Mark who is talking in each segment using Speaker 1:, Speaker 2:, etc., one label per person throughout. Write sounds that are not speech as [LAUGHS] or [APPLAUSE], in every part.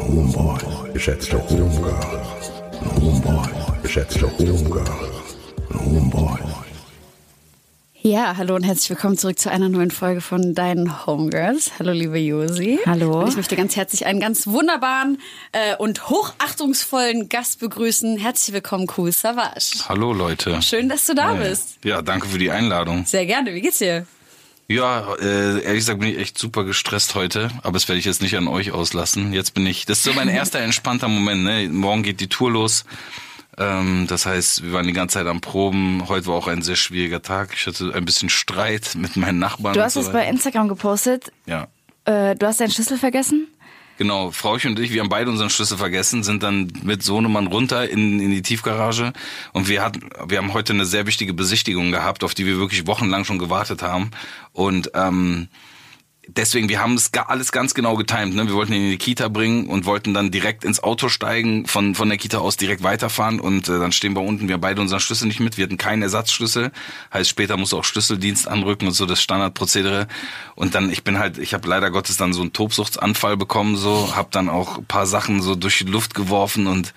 Speaker 1: und Homeboys, geschätzte Homegirls und Homeboys, geschätzte Homegirls und Homeboys.
Speaker 2: Ja, hallo und herzlich willkommen zurück zu einer neuen Folge von Deinen Homegirls. Hallo, liebe Josi.
Speaker 3: Hallo.
Speaker 2: Und ich möchte ganz herzlich einen ganz wunderbaren äh, und hochachtungsvollen Gast begrüßen. Herzlich willkommen, Cool Savage.
Speaker 4: Hallo, Leute.
Speaker 2: Schön, dass du da bist.
Speaker 4: Ja, danke für die Einladung.
Speaker 2: Sehr gerne. Wie geht's dir?
Speaker 4: Ja, äh, ehrlich gesagt bin ich echt super gestresst heute, aber das werde ich jetzt nicht an euch auslassen. Jetzt bin ich, das ist so mein erster [LAUGHS] entspannter Moment. Ne? Morgen geht die Tour los. Ähm, das heißt, wir waren die ganze Zeit am Proben. Heute war auch ein sehr schwieriger Tag. Ich hatte ein bisschen Streit mit meinen Nachbarn.
Speaker 3: Du hast es
Speaker 4: so
Speaker 3: bei. Instagram gepostet.
Speaker 4: Ja.
Speaker 3: Äh, du hast deinen Schlüssel vergessen?
Speaker 4: Genau, Frauchen und ich, wir haben beide unseren Schlüssel vergessen, sind dann mit Sohnemann runter in, in die Tiefgarage. Und wir hatten, wir haben heute eine sehr wichtige Besichtigung gehabt, auf die wir wirklich wochenlang schon gewartet haben. Und ähm, deswegen, wir haben es alles ganz genau getimt. Ne? Wir wollten ihn in die Kita bringen und wollten dann direkt ins Auto steigen, von, von der Kita aus direkt weiterfahren und äh, dann stehen wir unten, wir haben beide unseren Schlüssel nicht mit, wir hatten keinen Ersatzschlüssel. Heißt, später musst du auch Schlüsseldienst anrücken und so das Standardprozedere. Und dann, ich bin halt, ich habe leider Gottes dann so einen Tobsuchtsanfall bekommen, so, habe dann auch paar Sachen so durch die Luft geworfen und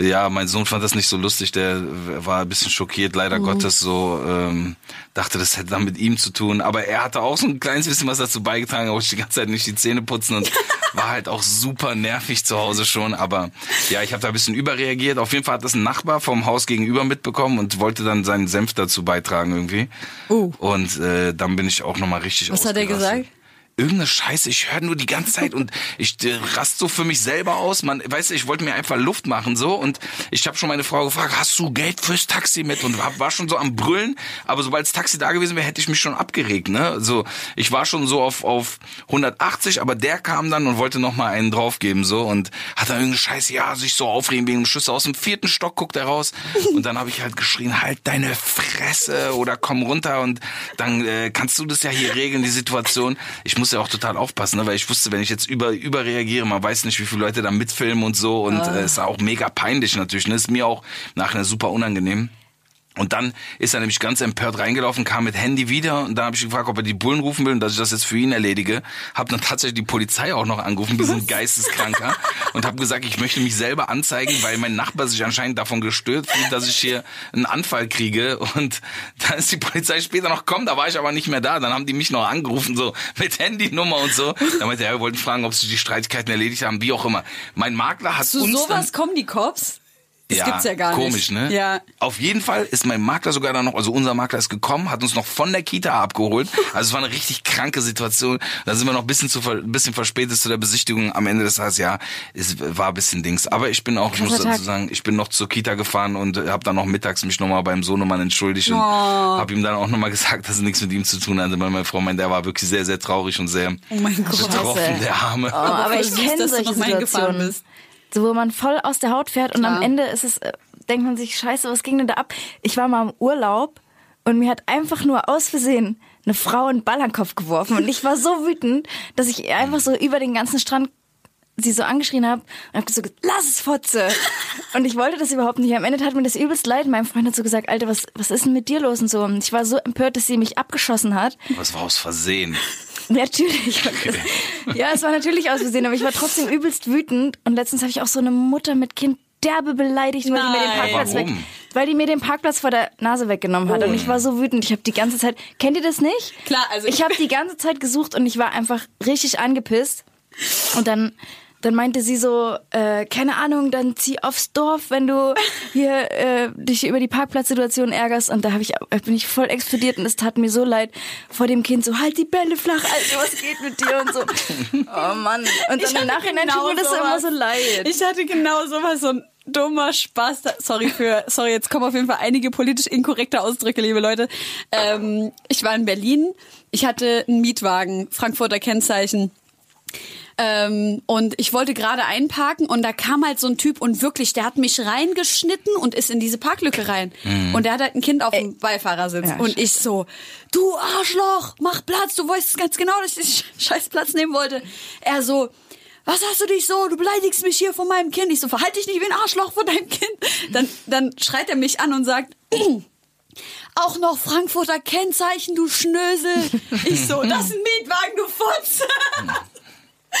Speaker 4: ja, mein Sohn fand das nicht so lustig, der war ein bisschen schockiert, leider Gottes, so ähm, dachte, das hätte dann mit ihm zu tun. Aber er hatte auch so ein kleines bisschen was dazu beigetragen, auch die ganze Zeit nicht die Zähne putzen und [LAUGHS] war halt auch super nervig zu Hause schon. Aber ja, ich habe da ein bisschen überreagiert. Auf jeden Fall hat das ein Nachbar vom Haus gegenüber mitbekommen und wollte dann seinen Senf dazu beitragen irgendwie.
Speaker 2: Uh.
Speaker 4: Und äh, dann bin ich auch nochmal richtig
Speaker 2: Was hat er gesagt?
Speaker 4: Irgendeine Scheiße, ich höre nur die ganze Zeit und [LAUGHS] ich äh, rast so für mich selber aus. Man, weißt du, ich wollte mir einfach Luft machen so. Und ich habe schon meine Frau gefragt, hast du Geld fürs Taxi mit? Und war schon so am brüllen, aber sobald das Taxi da gewesen wäre, hätte ich mich schon abgeregt, ne? So, ich war schon so auf auf 180, aber der kam dann und wollte noch mal einen draufgeben so. Und hat dann irgendeine Scheiße, ja, sich so aufregen wegen dem Schüsse aus dem vierten Stock guckt er raus. Und dann habe ich halt geschrien, halt deine Fresse oder komm runter. Und dann äh, kannst du das ja hier regeln die Situation. Ich muss ja auch total aufpassen, ne, weil ich wusste, wenn ich jetzt über überreagiere, man weiß nicht, wie viele Leute da mitfilmen und so und äh, ist auch mega peinlich natürlich, ne? Ist mir auch nachher super unangenehm. Und dann ist er nämlich ganz empört reingelaufen, kam mit Handy wieder und dann habe ich gefragt, ob er die Bullen rufen will und dass ich das jetzt für ihn erledige. Hab dann tatsächlich die Polizei auch noch angerufen, wir sind geisteskranker und habe gesagt, ich möchte mich selber anzeigen, weil mein Nachbar sich anscheinend davon gestört fühlt, dass ich hier einen Anfall kriege und dann ist die Polizei später noch gekommen, da war ich aber nicht mehr da. Dann haben die mich noch angerufen, so mit Handynummer und so. Dann meinte er, wir wollten fragen, ob sich die Streitigkeiten erledigt haben, wie auch immer. Mein Makler hat
Speaker 2: Zu
Speaker 4: uns dann
Speaker 2: sowas kommen die Cops? Das gibt's ja gar nicht.
Speaker 4: komisch, ne?
Speaker 2: Ja.
Speaker 4: Auf jeden Fall ist mein Makler sogar dann noch, also unser Makler ist gekommen, hat uns noch von der Kita abgeholt. Also es war eine richtig kranke Situation. Da sind wir noch ein bisschen zu ein bisschen verspätet zu der Besichtigung. Am Ende des Tages, ja, es war ein bisschen Dings. Aber ich bin auch, ich muss dazu
Speaker 3: Tag.
Speaker 4: sagen, ich bin noch zur Kita gefahren und habe dann noch mittags mich nochmal beim Sohnemann entschuldigt und
Speaker 2: Oh.
Speaker 4: habe ihm dann auch nochmal gesagt, dass es nichts mit ihm zu tun hatte, weil meine Frau meinte, der war wirklich sehr, sehr traurig und sehr
Speaker 2: Oh mein Gott.
Speaker 4: betroffen, der Arme.
Speaker 3: Oh, aber
Speaker 2: voll
Speaker 3: ich kenne solche Situationen. So, wo man voll aus der Haut fährt und
Speaker 2: Klar.
Speaker 3: am Ende ist es, äh, denkt man sich, scheiße, was ging denn da ab? Ich war mal im Urlaub und mir hat einfach nur aus Versehen eine Frau einen Ball an den Kopf geworfen und ich war so wütend, dass ich einfach so über den ganzen Strand sie so angeschrien habe und habe so gesagt, lass es, Fotze. [LAUGHS] Und ich wollte das überhaupt nicht. Am Ende tat mir das übelst leid. Mein Freund hat so gesagt, Alter, was, was ist denn mit dir los und so. Und ich war so empört, dass sie mich abgeschossen hat.
Speaker 4: Was war aus Versehen? [LAUGHS]
Speaker 3: Natürlich. Ja, es war natürlich aus Versehen, aber ich war trotzdem übelst wütend. Und letztens habe ich auch so eine Mutter mit Kind derbe beleidigt, weil die mir den. Parkplatz weg, weil die mir den Parkplatz vor der Nase weggenommen hat. Und ich war so wütend. Ich habe die ganze Zeit, kennt ihr das nicht?
Speaker 2: Klar, also ich-
Speaker 3: ich habe die ganze Zeit gesucht und ich war einfach richtig angepisst. Und dann dann meinte sie so, äh, keine Ahnung, dann zieh aufs Dorf, wenn du hier äh, dich über die Parkplatzsituation ärgerst. Und da hab ich, äh, bin ich voll explodiert und es tat mir so leid vor dem Kind, so halt die Bälle flach, Alter, was geht mit dir und so. [LAUGHS] Oh Mann. Und dann im Nachhinein tut mir das immer so leid.
Speaker 2: Ich hatte genau sowas, so ein dummer Spaß. Sorry für, sorry, jetzt kommen auf jeden Fall einige politisch inkorrekte Ausdrücke, liebe Leute. Ähm, ich war in Berlin. Ich hatte einen Mietwagen, Frankfurter Kennzeichen. Ähm, und ich wollte gerade einparken und da kam halt so ein Typ und wirklich, der hat mich reingeschnitten und ist in diese Parklücke rein. Und der hat halt ein Kind auf dem Beifahrersitz.
Speaker 3: Ja,
Speaker 2: und ich so, du Arschloch, mach Platz, du weißt ganz genau, dass ich diesen [LAUGHS] scheiß Platz nehmen wollte. Er so, was hast du dich so? Du beleidigst mich hier von meinem Kind. Ich so, verhalte dich nicht wie ein Arschloch von deinem Kind. Dann, dann schreit er mich an und sagt, [CLEARS THROAT] auch noch Frankfurter Kennzeichen, du Schnösel. Ich so, das ist ein Mietwagen, du Fotze. [LAUGHS]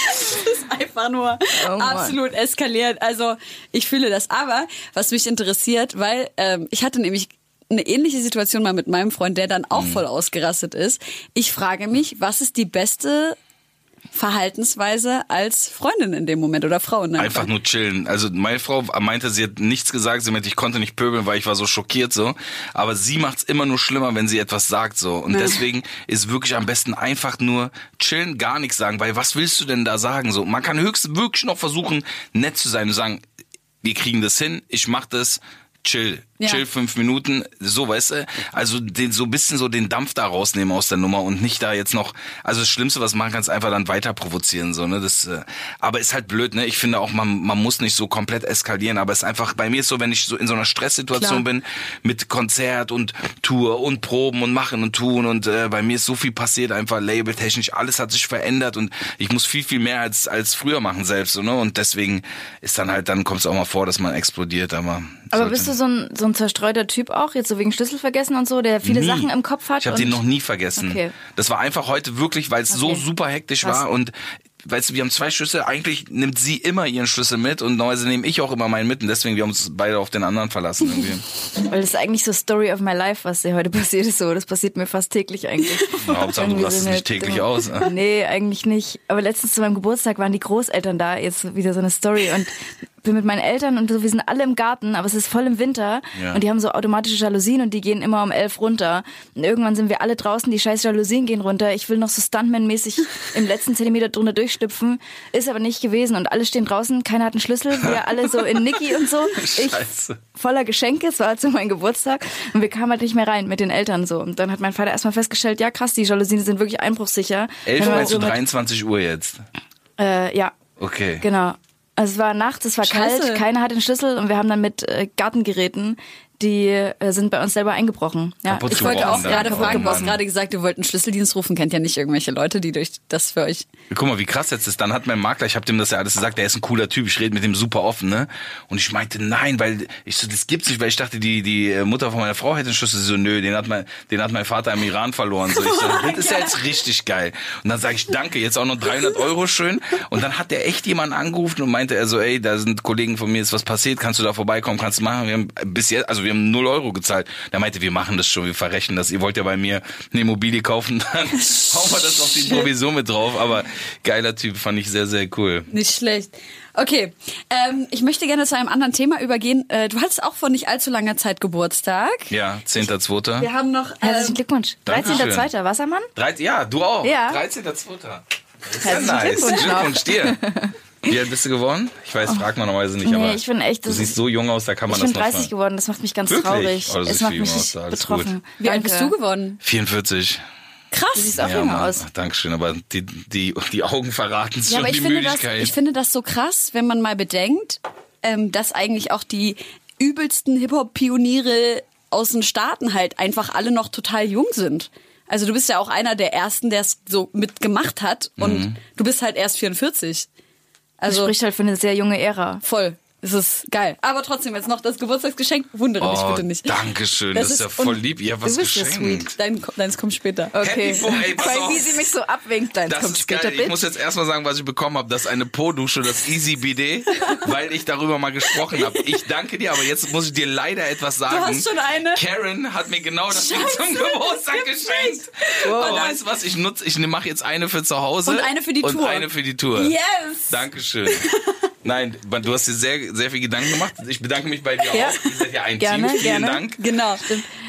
Speaker 2: [LAUGHS] Das ist einfach nur
Speaker 3: Oh
Speaker 2: absolut eskaliert. Also ich fühle das. Aber was mich interessiert, weil ähm, ich hatte nämlich eine ähnliche Situation mal mit meinem Freund, der dann auch
Speaker 4: Mhm.
Speaker 2: voll ausgerastet ist. Ich frage mich, was ist die beste Verhaltensweise als Freundin in dem Moment oder Frau? Ne?
Speaker 4: Einfach nur chillen. Also meine Frau meinte, sie hat nichts gesagt. Sie meinte, ich konnte nicht pöbeln, weil ich war so schockiert so. Aber sie macht's immer nur schlimmer, wenn sie etwas sagt so. Und deswegen ist wirklich am besten einfach nur chillen, gar nichts sagen. Weil was willst du denn da sagen so? Man kann höchstens wirklich noch versuchen, nett zu sein und sagen, wir kriegen das hin, ich mach das. Chill,
Speaker 2: Ja.
Speaker 4: chill fünf Minuten, so weißt du, also den, so ein bisschen so den Dampf da rausnehmen aus der Nummer und nicht da jetzt noch, also das Schlimmste, was man kann, ist einfach dann weiter provozieren, so, ne, das, äh, aber ist halt blöd, ne, ich finde auch, man, man muss nicht so komplett eskalieren, aber es ist einfach, bei mir ist so, wenn ich so in so einer Stresssituation
Speaker 2: Klar.
Speaker 4: bin, mit Konzert und Tour und Proben und machen und tun und äh, bei mir ist so viel passiert, einfach labeltechnisch, alles hat sich verändert und ich muss viel, viel mehr als, als früher machen selbst, so, ne, und deswegen ist dann halt, dann kommt es auch mal vor, dass man explodiert, aber.
Speaker 3: Aber bist du so ein, so ein zerstreuter Typ auch, jetzt so wegen Schlüssel vergessen und so, der viele
Speaker 4: Nie.
Speaker 3: Sachen im Kopf hat?
Speaker 4: Ich habe den noch nie vergessen.
Speaker 3: Okay.
Speaker 4: Das war einfach heute wirklich, weil es so
Speaker 3: Okay.
Speaker 4: super hektisch
Speaker 3: Krass.
Speaker 4: war und weißt du, wir haben zwei Schlüssel. Eigentlich nimmt sie immer ihren Schlüssel mit und normalerweise nehme ich auch immer meinen mit und deswegen wir haben uns beide auf den anderen verlassen irgendwie. [LAUGHS]
Speaker 3: Weil das ist eigentlich so Story of my life, was dir heute [LAUGHS] passiert ist. So, das passiert mir fast täglich eigentlich. [LAUGHS]
Speaker 4: Ja, Hauptsache, du lasst
Speaker 3: so
Speaker 4: es nicht täglich aus. ne?
Speaker 3: Nee, eigentlich nicht. Aber letztens zu meinem Geburtstag waren die Großeltern da. Jetzt wieder so eine Story und bin mit meinen Eltern und so, wir sind alle im Garten, aber es ist voll im Winter
Speaker 4: Ja.
Speaker 3: und die haben so automatische Jalousien und die gehen immer um elf runter. Und irgendwann sind wir alle draußen, die scheiß Jalousien gehen runter. Ich will noch so Stuntman-mäßig [LAUGHS] im letzten Zentimeter drunter durchstüpfen, ist aber nicht gewesen und alle stehen draußen, keiner hat einen Schlüssel, wir alle so in Niki und so. [LAUGHS] Ich
Speaker 4: Scheiße.
Speaker 3: voller Geschenke, es war zu meinem Geburtstag und wir kamen halt nicht mehr rein mit den Eltern so. Und dann hat mein Vater erstmal festgestellt, ja krass, die Jalousien sind wirklich einbruchsicher.
Speaker 4: 11
Speaker 3: Wenn man
Speaker 4: meinst du
Speaker 3: so mit-
Speaker 4: 23 Uhr jetzt?
Speaker 3: Äh, ja,
Speaker 4: Okay.
Speaker 3: genau. Also es war nachts, es war
Speaker 2: Scheiße.
Speaker 3: kalt, keiner hat den Schlüssel und wir haben dann mit äh, Gartengeräten, die äh, sind bei uns selber eingebrochen. Ja,
Speaker 2: Ich wollte auch gerade
Speaker 4: Oh
Speaker 2: fragen, du hast gerade gesagt, ihr wollt einen Schlüsseldienst rufen. Kennt ja nicht irgendwelche Leute, die durch das für euch.
Speaker 4: Guck mal, wie krass jetzt ist. Dann hat mein Makler, ich habe dem das ja alles gesagt, der ist ein cooler Typ, ich rede mit dem super offen, ne? Und ich meinte, nein, weil ich so, das gibt's nicht, weil ich dachte, die die äh, Mutter von meiner Frau hätte einen Schlüssel. So, nö, den hat mein, den hat mein Vater im Iran verloren. So, ich so, [LAUGHS] das ist ja jetzt richtig geil. Und dann sage ich, danke, jetzt auch noch 300 Euro schön. Und dann hat der echt jemanden angerufen und meinte er so, ey, da sind Kollegen von mir, ist was passiert, kannst du da vorbeikommen, kannst du machen. Wir haben bis jetzt, also wir haben 0 Euro gezahlt. Der meinte, wir machen das schon, wir verrechnen das. Ihr wollt ja bei mir eine Immobilie kaufen, [LAUGHS] dann hauen wir das auf die Provision mit drauf. Aber geiler Typ, fand ich sehr, sehr cool.
Speaker 2: Nicht schlecht. Okay, ähm, ich möchte gerne zu einem anderen Thema übergehen. Äh, du hattest auch vor nicht allzu langer Zeit Geburtstag.
Speaker 4: Ja, 10.2.
Speaker 2: Wir haben noch.
Speaker 3: Herzlichen
Speaker 2: Ähm,
Speaker 3: Glückwunsch.
Speaker 4: Dankeschön.
Speaker 3: 13.2. Wassermann?
Speaker 4: Drei- Ja, du auch.
Speaker 3: Ja.
Speaker 4: 13.2. Das ist ja
Speaker 3: Herzlichen
Speaker 4: nice.
Speaker 3: Glückwunsch.
Speaker 4: Glückwunsch dir. [LAUGHS] Wie alt bist du geworden? Ich weiß, fragt man normalerweise nicht,
Speaker 3: Nee,
Speaker 4: aber
Speaker 3: ich bin echt-
Speaker 4: du
Speaker 3: das
Speaker 4: siehst
Speaker 3: ist-
Speaker 4: so jung aus, da kann man
Speaker 3: Ich bin
Speaker 4: das
Speaker 3: 30
Speaker 4: noch
Speaker 3: geworden, das macht mich ganz
Speaker 4: Wirklich?
Speaker 3: traurig.
Speaker 4: Oh, das
Speaker 3: es macht
Speaker 4: viel
Speaker 3: mich
Speaker 4: aus, alles
Speaker 3: betroffen.
Speaker 2: wie alt bist du geworden?
Speaker 4: 44.
Speaker 3: Du
Speaker 2: Krass.
Speaker 3: siehst auch
Speaker 4: Ja,
Speaker 3: jünger
Speaker 4: Mann.
Speaker 3: aus.
Speaker 4: Dankeschön, aber die, die, die Augen verraten
Speaker 2: Ja,
Speaker 4: schon
Speaker 2: aber ich
Speaker 4: die
Speaker 2: finde, das,
Speaker 4: Müdigkeit.
Speaker 2: ich finde das so krass, wenn man mal bedenkt, ähm, dass eigentlich auch die übelsten Hip-Hop-Pioniere aus den Staaten halt einfach alle noch total jung sind. Also du bist ja auch einer der ersten, der es so mitgemacht hat und
Speaker 4: Mhm.
Speaker 2: du bist halt erst 44.
Speaker 3: Also spricht halt für eine sehr junge Ära.
Speaker 2: voll. Es ist geil. Aber trotzdem jetzt noch das Geburtstagsgeschenk. Wundere dich
Speaker 4: Oh,
Speaker 2: bitte nicht.
Speaker 4: danke schön.
Speaker 2: Das
Speaker 4: Das, ist ja voll
Speaker 2: und
Speaker 4: lieb. Ihr habt was
Speaker 3: du bist
Speaker 4: geschenkt.
Speaker 2: Dein, deins kommt später.
Speaker 3: Okay.
Speaker 4: Happy Boy, [LAUGHS]
Speaker 3: Weil
Speaker 4: auf.
Speaker 3: wie sie mich so abwinkt, deins
Speaker 4: Das
Speaker 3: kommt
Speaker 4: ist
Speaker 3: später,
Speaker 4: geil. Ich
Speaker 3: Bitch.
Speaker 4: muss jetzt erstmal sagen, was ich bekommen habe. Das ist eine Po-Dusche, das Easy BD, [LAUGHS] weil ich darüber mal gesprochen habe. Ich danke dir, aber jetzt muss ich dir leider etwas sagen.
Speaker 2: hast schon eine?
Speaker 4: Karen hat mir genau das
Speaker 2: Scheiße,
Speaker 4: zum Geburtstag geschenkt. Aber weißt du was? Ich nutze, ich mache jetzt eine für zu Hause.
Speaker 2: Und eine für die
Speaker 4: und
Speaker 2: Tour.
Speaker 4: eine für die Tour.
Speaker 2: Yes!
Speaker 4: Dankeschön. [LAUGHS] Nein, du hast dir sehr, sehr viel Gedanken gemacht. Ich bedanke mich bei dir [LAUGHS]
Speaker 3: Ja.
Speaker 4: auch. Ihr seid ja ein
Speaker 3: Gerne,
Speaker 4: Team. Vielen
Speaker 3: gerne.
Speaker 4: Dank.
Speaker 2: Genau.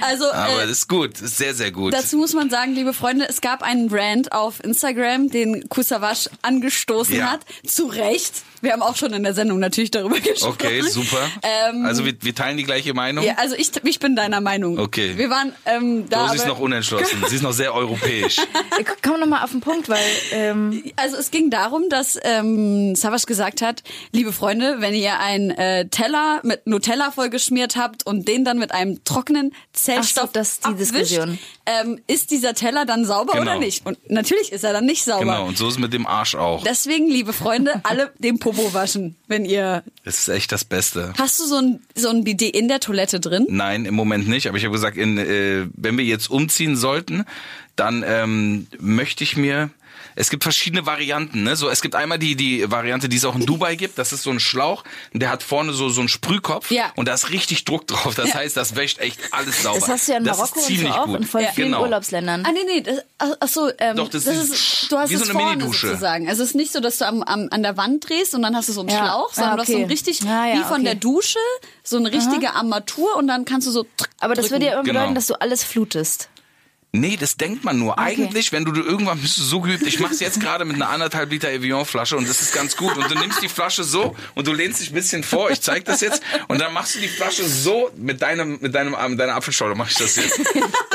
Speaker 2: Also
Speaker 4: Aber
Speaker 2: äh,
Speaker 4: das ist gut. Das ist sehr, sehr gut.
Speaker 2: Dazu muss man sagen, liebe Freunde, es gab einen Brand auf Instagram, den Kusawasch angestoßen
Speaker 4: Ja.
Speaker 2: hat. Zu Recht. Wir haben auch schon in der Sendung natürlich darüber [LAUGHS] gesprochen.
Speaker 4: Okay, super.
Speaker 2: Ähm,
Speaker 4: also wir, wir teilen die gleiche Meinung.
Speaker 2: Ja, also ich, ich bin deiner Meinung.
Speaker 4: Okay.
Speaker 2: Wir waren ähm, da.
Speaker 4: du, sie ist noch unentschlossen. Sie ist noch sehr europäisch. [LAUGHS]
Speaker 3: Komm noch mal auf den Punkt, weil ähm,
Speaker 2: Also es ging darum, dass ähm, Savas gesagt hat, liebe Freunde, wenn ihr einen äh, Teller mit Nutella vollgeschmiert habt und den dann mit einem trockenen Zellstoff
Speaker 3: so, das ist die
Speaker 2: abwischt,
Speaker 3: Diskussion.
Speaker 2: Ähm, ist dieser Teller dann sauber
Speaker 4: Genau.
Speaker 2: oder nicht? Und natürlich ist er dann nicht sauber.
Speaker 4: Genau, und so ist es mit dem Arsch auch.
Speaker 2: Deswegen, liebe Freunde, alle den Popo waschen, wenn ihr...
Speaker 4: Das ist echt das Beste.
Speaker 2: Hast du so ein, so ein Bidet in der Toilette drin?
Speaker 4: Nein, im Moment nicht. Aber ich habe gesagt, in, äh, wenn wir jetzt umziehen sollten, dann ähm, möchte ich mir. Es gibt verschiedene Varianten. Ne? So, es gibt einmal die die Variante, die es auch in Dubai gibt. Das ist so ein Schlauch, der hat vorne so so einen Sprühkopf
Speaker 2: Ja.
Speaker 4: und da ist richtig Druck drauf. Das heißt, das wäscht echt alles sauber.
Speaker 3: das hast du ja in
Speaker 4: das
Speaker 3: Marokko
Speaker 4: ist
Speaker 3: und so
Speaker 4: ziemlich
Speaker 3: auch
Speaker 4: gut.
Speaker 3: in voll
Speaker 2: Ja.
Speaker 3: vielen
Speaker 4: Genau.
Speaker 3: Urlaubsländern.
Speaker 2: Ah, nee, nee, das, ach, so, ähm,
Speaker 4: Doch, das
Speaker 2: das
Speaker 4: ist
Speaker 2: ist, du hast
Speaker 4: wie so eine
Speaker 2: vorne
Speaker 4: Minidusche.
Speaker 2: sozusagen. Also es ist nicht so, dass du am, am, an der Wand drehst und dann hast du so einen
Speaker 3: Ja.
Speaker 2: Schlauch, sondern
Speaker 3: Ah,
Speaker 2: du hast so ein
Speaker 3: okay.
Speaker 2: richtig,
Speaker 3: Ja, ja,
Speaker 2: wie von
Speaker 3: okay.
Speaker 2: der Dusche, so eine richtige Armatur und dann kannst du so
Speaker 3: Aber das würde ja immer
Speaker 4: Genau.
Speaker 3: bedeuten, dass du alles flutest.
Speaker 4: Nee, das denkt man nur. Eigentlich, wenn du, du irgendwann bist du so geübt, ich mach's jetzt gerade mit einer anderthalb Liter Evian-Flasche und das ist ganz gut. Und du nimmst die Flasche so und du lehnst dich ein bisschen vor, ich zeig das jetzt, und dann machst du die Flasche so mit deinem, mit deinem mit deiner Apfelschorle mach ich das jetzt.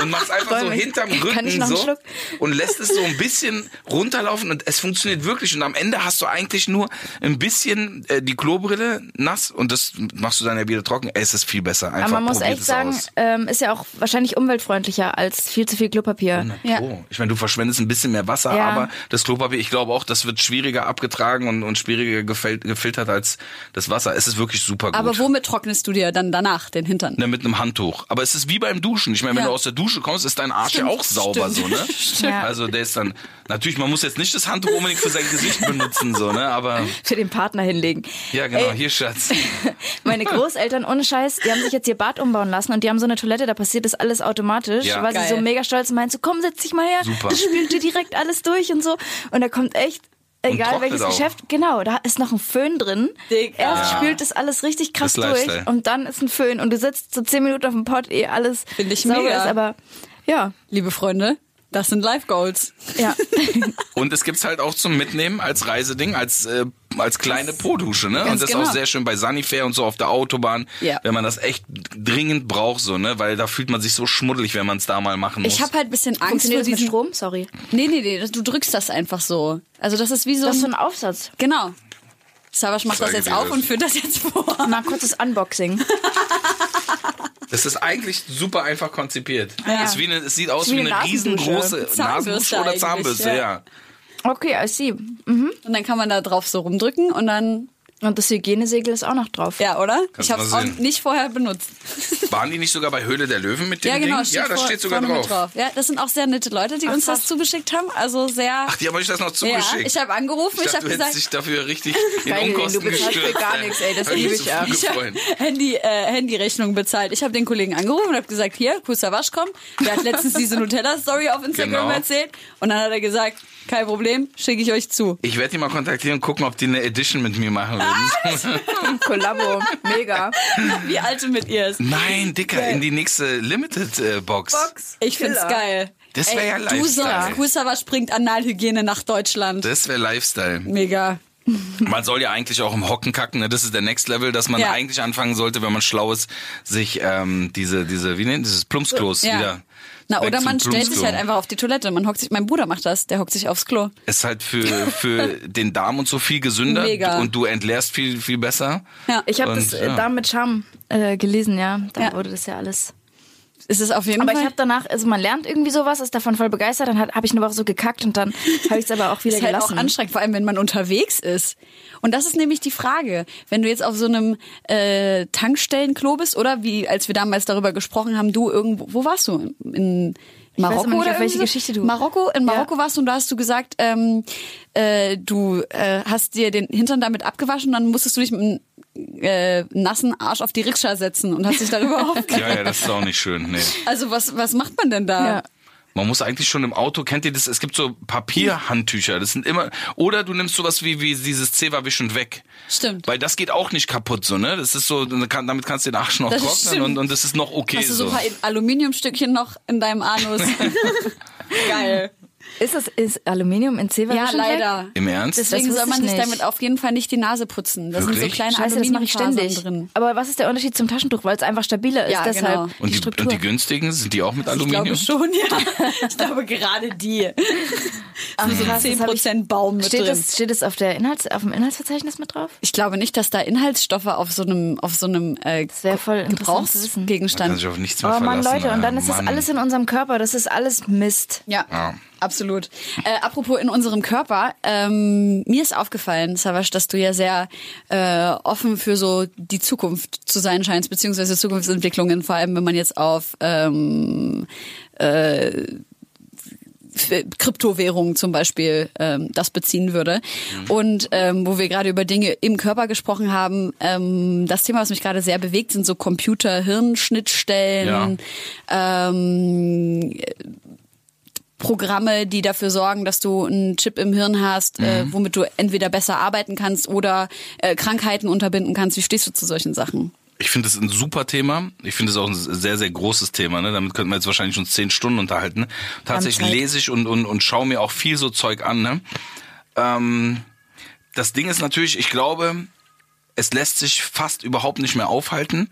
Speaker 4: Und machst einfach so hinterm Rücken so und lässt es so ein bisschen runterlaufen und es funktioniert wirklich. Und am Ende hast du eigentlich nur ein bisschen äh, die Klobrille nass und das machst du dann ja wieder trocken. Ey, es ist viel besser. Einfach
Speaker 3: Aber man muss echt sagen, ähm, ist ja auch wahrscheinlich umweltfreundlicher als viel zu viel Klopapier.
Speaker 2: Ja.
Speaker 4: Ich meine, du verschwendest ein bisschen mehr Wasser,
Speaker 3: Ja.
Speaker 4: aber das Klopapier, ich glaube auch, das wird schwieriger abgetragen und, und schwieriger gefil gefiltert als das Wasser. Es ist wirklich super gut.
Speaker 2: Aber womit trocknest du dir dann danach den Hintern?
Speaker 4: Ne, mit einem Handtuch. Aber es ist wie beim Duschen. Ich meine, wenn
Speaker 2: Ja.
Speaker 4: du aus der Dusche kommst, ist dein Arsch
Speaker 2: Stimmt,
Speaker 4: ja auch sauber
Speaker 2: stimmt.
Speaker 4: so, ne?
Speaker 3: Stimmt.
Speaker 4: Also der ist dann natürlich, man muss jetzt nicht das Handtuch unbedingt für sein Gesicht benutzen so, ne, aber [LAUGHS]
Speaker 3: Für den Partner hinlegen.
Speaker 4: ja, genau,
Speaker 3: Ey,
Speaker 4: hier Schatz. [LAUGHS]
Speaker 3: Meine Großeltern, ohne Scheiß, die haben sich jetzt ihr Bad umbauen lassen und die haben so eine Toilette, da passiert das alles automatisch,
Speaker 4: Ja.
Speaker 3: weil
Speaker 2: Geil.
Speaker 3: sie so mega stolz meint, so komm, setz dich mal her,
Speaker 4: Super.
Speaker 3: das spült dir direkt alles durch und so. Und da kommt echt, egal welches
Speaker 4: auch.
Speaker 3: Geschäft, genau, da ist noch ein Föhn drin.
Speaker 2: Digga.
Speaker 3: Erst
Speaker 4: Ja.
Speaker 3: spült das alles richtig krass
Speaker 4: Das
Speaker 3: durch
Speaker 4: Lifestyle.
Speaker 3: und dann ist ein Föhn und du sitzt so zehn Minuten auf dem Pott, eh alles
Speaker 2: Find ich
Speaker 3: sauber
Speaker 2: mega.
Speaker 3: ist, aber ja,
Speaker 2: Liebe Freunde, das sind Life Goals.
Speaker 3: ja. [LAUGHS]
Speaker 4: Und es gibt's halt auch zum Mitnehmen als Reiseding, als als, äh, als kleine Po-Dusche, ne?
Speaker 2: Ganz
Speaker 4: Und das ist
Speaker 2: genau.
Speaker 4: auch sehr schön bei Sunnyfair und so auf der Autobahn,
Speaker 2: Ja.
Speaker 4: wenn man das echt dringend braucht, so, ne? Weil da fühlt man sich so schmuddelig, wenn man es da mal machen muss.
Speaker 2: Ich habe halt ein bisschen Angst vor
Speaker 3: das
Speaker 2: diesen...
Speaker 3: Strom? Sorry.
Speaker 2: Nee, nee, nee, du drückst das einfach so. Also das ist wie so
Speaker 3: Das ist so
Speaker 2: ein...
Speaker 3: Aufsatz.
Speaker 2: Genau. Savas macht das
Speaker 4: Zeige
Speaker 2: jetzt auf
Speaker 4: das.
Speaker 2: und führt das jetzt vor.
Speaker 3: Mal kurzes Unboxing. [LAUGHS]
Speaker 4: Das ist eigentlich super einfach konzipiert.
Speaker 2: Ja.
Speaker 4: Es, ist wie eine, es sieht aus
Speaker 3: wie
Speaker 4: wie
Speaker 3: eine
Speaker 4: riesengroße Nasenbürste oder Zahnbürste,
Speaker 2: ja.
Speaker 4: ja.
Speaker 3: Okay, I see.
Speaker 2: Und dann kann man da drauf so rumdrücken und dann...
Speaker 3: Und das Hygienesegel ist auch noch drauf.
Speaker 2: Ja, oder?
Speaker 4: Kannst
Speaker 2: ich habe es auch nicht vorher benutzt. [LAUGHS]
Speaker 4: Waren die nicht sogar bei Höhle der Löwen mit dem
Speaker 2: Ja, genau.
Speaker 4: Ding?
Speaker 2: steht
Speaker 4: Ja, das
Speaker 2: vor-
Speaker 4: steht sogar
Speaker 2: mit
Speaker 4: drauf.
Speaker 2: Ja, das sind auch sehr nette Leute, die uns das zugeschickt haben. Also sehr...
Speaker 4: Ach, die haben euch das noch
Speaker 2: ja,
Speaker 4: zugeschickt.
Speaker 2: ich habe angerufen, ich,
Speaker 4: ich
Speaker 2: habe gesagt...
Speaker 4: dich dafür richtig [LAUGHS] in
Speaker 3: Geil,
Speaker 4: Unkosten
Speaker 3: du bezahlst für gar nichts, ey, das liebe ich ja.
Speaker 4: früh
Speaker 2: Ich habe. Handy, äh, Handyrechnung bezahlt. Ich habe den Kollegen angerufen und habe gesagt, hier, Kusa Waschkom, der hat letztens diese Nutella-Story auf Instagram
Speaker 4: Genau.
Speaker 2: erzählt. Und dann hat er gesagt, kein Problem, schicke ich euch zu.
Speaker 4: Ich werde die mal kontaktieren und gucken, ob die eine Edition mit mir machen würden. [LAUGHS]
Speaker 3: Kollabo. Mega.
Speaker 2: Wie alte mit ihr ist.
Speaker 4: Nein, Dicker, in die nächste Limited äh, Box.
Speaker 2: Ich find's
Speaker 3: Killer.
Speaker 2: geil.
Speaker 4: Das wär ja
Speaker 2: Du
Speaker 4: Lifestyle.
Speaker 2: sonst, Kusa Wasch bringt Analhygiene nach Deutschland.
Speaker 4: Das wäre Lifestyle.
Speaker 2: Mega.
Speaker 4: Man soll ja eigentlich auch im Hocken kacken, ne? Das ist der Next Level, dass man
Speaker 2: Ja.
Speaker 4: eigentlich anfangen sollte, wenn man schlau ist, sich ähm, diese, diese, wie nennt dieses Plumpsklos
Speaker 2: Ja.
Speaker 4: wieder.
Speaker 2: Na, oder man stellt sich halt einfach auf die Toilette. Man hockt sich, mein Bruder macht das, der hockt sich aufs Klo.
Speaker 4: Ist halt für, für [LAUGHS] den Darm und so viel gesünder
Speaker 2: Mega.
Speaker 4: und du entleerst viel, viel besser.
Speaker 2: Ja.
Speaker 3: Ich habe das äh,
Speaker 4: ja.
Speaker 3: Darm mit Charme äh, gelesen, ja. Da
Speaker 2: Ja.
Speaker 3: wurde das ja alles.
Speaker 2: Ist es auf jeden
Speaker 3: Aber
Speaker 2: Fall.
Speaker 3: ich habe danach, also man lernt irgendwie sowas, ist davon voll begeistert, dann habe ich eine Woche so gekackt und dann [LAUGHS] habe ich es aber auch wieder
Speaker 2: ist halt
Speaker 3: gelassen.
Speaker 2: auch anstrengend, vor allem wenn man unterwegs ist. Und das ist nämlich die Frage, wenn du jetzt auf so einem äh, Tankstellenklo bist oder wie als wir damals darüber gesprochen haben, du irgendwo, wo warst du? In Marokko
Speaker 3: aber nicht,
Speaker 2: oder
Speaker 3: welche? Geschichte du-
Speaker 2: Marokko, in Marokko
Speaker 3: Ja.
Speaker 2: warst du und da hast du gesagt, ähm, äh, du äh, hast dir den Hintern damit abgewaschen, dann musstest du dich mit einem äh, nassen Arsch auf die Rikscha setzen und hast dich darüber [LAUGHS] aufgeregt.
Speaker 4: Ja, ja, das ist auch nicht schön. Nee.
Speaker 2: Also was was macht man denn da?
Speaker 3: Ja.
Speaker 4: Man muss eigentlich schon im Auto, kennt ihr das? Es gibt so Papierhandtücher. Das sind immer, oder du nimmst sowas wie, wie dieses Zewa wischen weg.
Speaker 2: Stimmt.
Speaker 4: Weil das geht auch nicht kaputt, so, ne? Das ist so, damit kannst du den Arsch noch
Speaker 2: Das
Speaker 4: trocknen
Speaker 2: stimmt.
Speaker 4: und, und das ist noch okay
Speaker 2: Hast du so
Speaker 4: so.
Speaker 2: ein paar Aluminiumstückchen noch in deinem Anus? [LAUGHS] [LAUGHS] Geil.
Speaker 3: Ist das ist Aluminium in Zewa
Speaker 2: Ja, leider.
Speaker 4: Im Ernst?
Speaker 3: Das-
Speaker 2: Deswegen soll man
Speaker 3: ich
Speaker 2: sich damit auf jeden Fall nicht die Nase putzen. Da sind so
Speaker 4: Wirklich?
Speaker 2: kleine
Speaker 3: Scheiße, das mache ich
Speaker 2: Aluminiumfasern
Speaker 3: ständig.
Speaker 2: drin.
Speaker 3: Aber was ist der Unterschied zum Taschentuch? Weil es einfach stabiler ist,
Speaker 2: Ja,
Speaker 3: deshalb
Speaker 2: genau.
Speaker 4: und,
Speaker 3: die
Speaker 4: die, und die günstigen, sind die auch mit
Speaker 2: Ich
Speaker 4: Aluminium?
Speaker 2: glaube schon, ja. [LAUGHS] Ich glaube gerade die. [LAUGHS]
Speaker 3: Ach,
Speaker 2: so
Speaker 3: krass, das hab ich-
Speaker 2: 10% Baum mit
Speaker 3: steht
Speaker 2: drin.
Speaker 3: Das, steht das auf, der Inhalts, auf dem Inhaltsverzeichnis mit drauf?
Speaker 2: Ich glaube nicht, dass da Inhaltsstoffe auf so einem, auf so einem äh,
Speaker 3: wissen.
Speaker 4: Man kann
Speaker 2: Gebrauchsgegenstand.
Speaker 4: sich auf nichts mehr
Speaker 3: Mann,
Speaker 4: verlassen.
Speaker 3: Leute, und dann ist das alles in unserem Körper. Das ist alles Mist.
Speaker 2: Ja,
Speaker 4: Ja.
Speaker 2: Absolut. Äh, apropos in unserem Körper, ähm, mir ist aufgefallen, Savasch, dass du ja sehr äh, offen für so die Zukunft zu sein scheinst, beziehungsweise Zukunftsentwicklungen, vor allem wenn man jetzt auf ähm, äh, Kryptowährungen zum Beispiel ähm, das beziehen würde. Und ähm, wo wir gerade über Dinge im Körper gesprochen haben, ähm, das Thema, was mich gerade sehr bewegt, sind so Computer-Hirn-Schnittstellen, ähm, Programme, die dafür sorgen, dass du einen Chip im Hirn hast, äh, womit du entweder besser arbeiten kannst oder äh, Krankheiten unterbinden kannst. Wie stehst du zu solchen Sachen?
Speaker 4: Ich finde es ein super Thema. Ich finde es auch ein sehr, sehr großes Thema. Ne? Damit könnten wir jetzt wahrscheinlich uns zehn Stunden unterhalten. Tatsächlich lese ich und, und, und schaue mir auch viel so Zeug an. Ne? Ähm, das Ding ist natürlich, ich glaube, es lässt sich fast überhaupt nicht mehr aufhalten,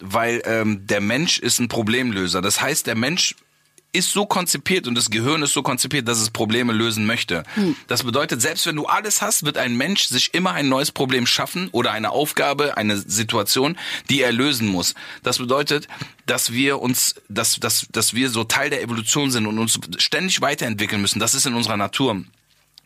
Speaker 4: weil ähm, der Mensch ist ein Problemlöser. Das heißt, der Mensch ist so konzipiert und das Gehirn ist so konzipiert, dass es Probleme lösen möchte. Das bedeutet, selbst wenn du alles hast, wird ein Mensch sich immer ein neues Problem schaffen oder eine Aufgabe, eine Situation, die er lösen muss. Das bedeutet, dass wir uns, dass, dass, dass wir so Teil der Evolution sind und uns ständig weiterentwickeln müssen. Das ist in unserer Natur.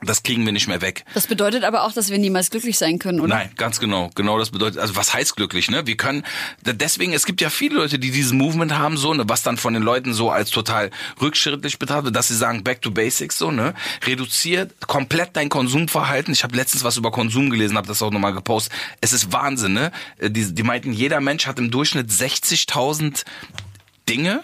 Speaker 4: Das kriegen wir nicht mehr weg.
Speaker 2: Das bedeutet aber auch, dass wir niemals glücklich sein können, oder?
Speaker 4: Nein, ganz genau. Genau das bedeutet, also was heißt glücklich, ne? Wir können, deswegen, es gibt ja viele Leute, die dieses Movement haben, so, ne, was dann von den Leuten so als total rückschrittlich betrachtet wird, dass sie sagen, back to basics, so, ne? Reduziert komplett dein Konsumverhalten. Ich habe letztens was über Konsum gelesen, habe das auch nochmal gepostet. Es ist Wahnsinn, ne? Die, die meinten, jeder Mensch hat im Durchschnitt 60.000 Dinge,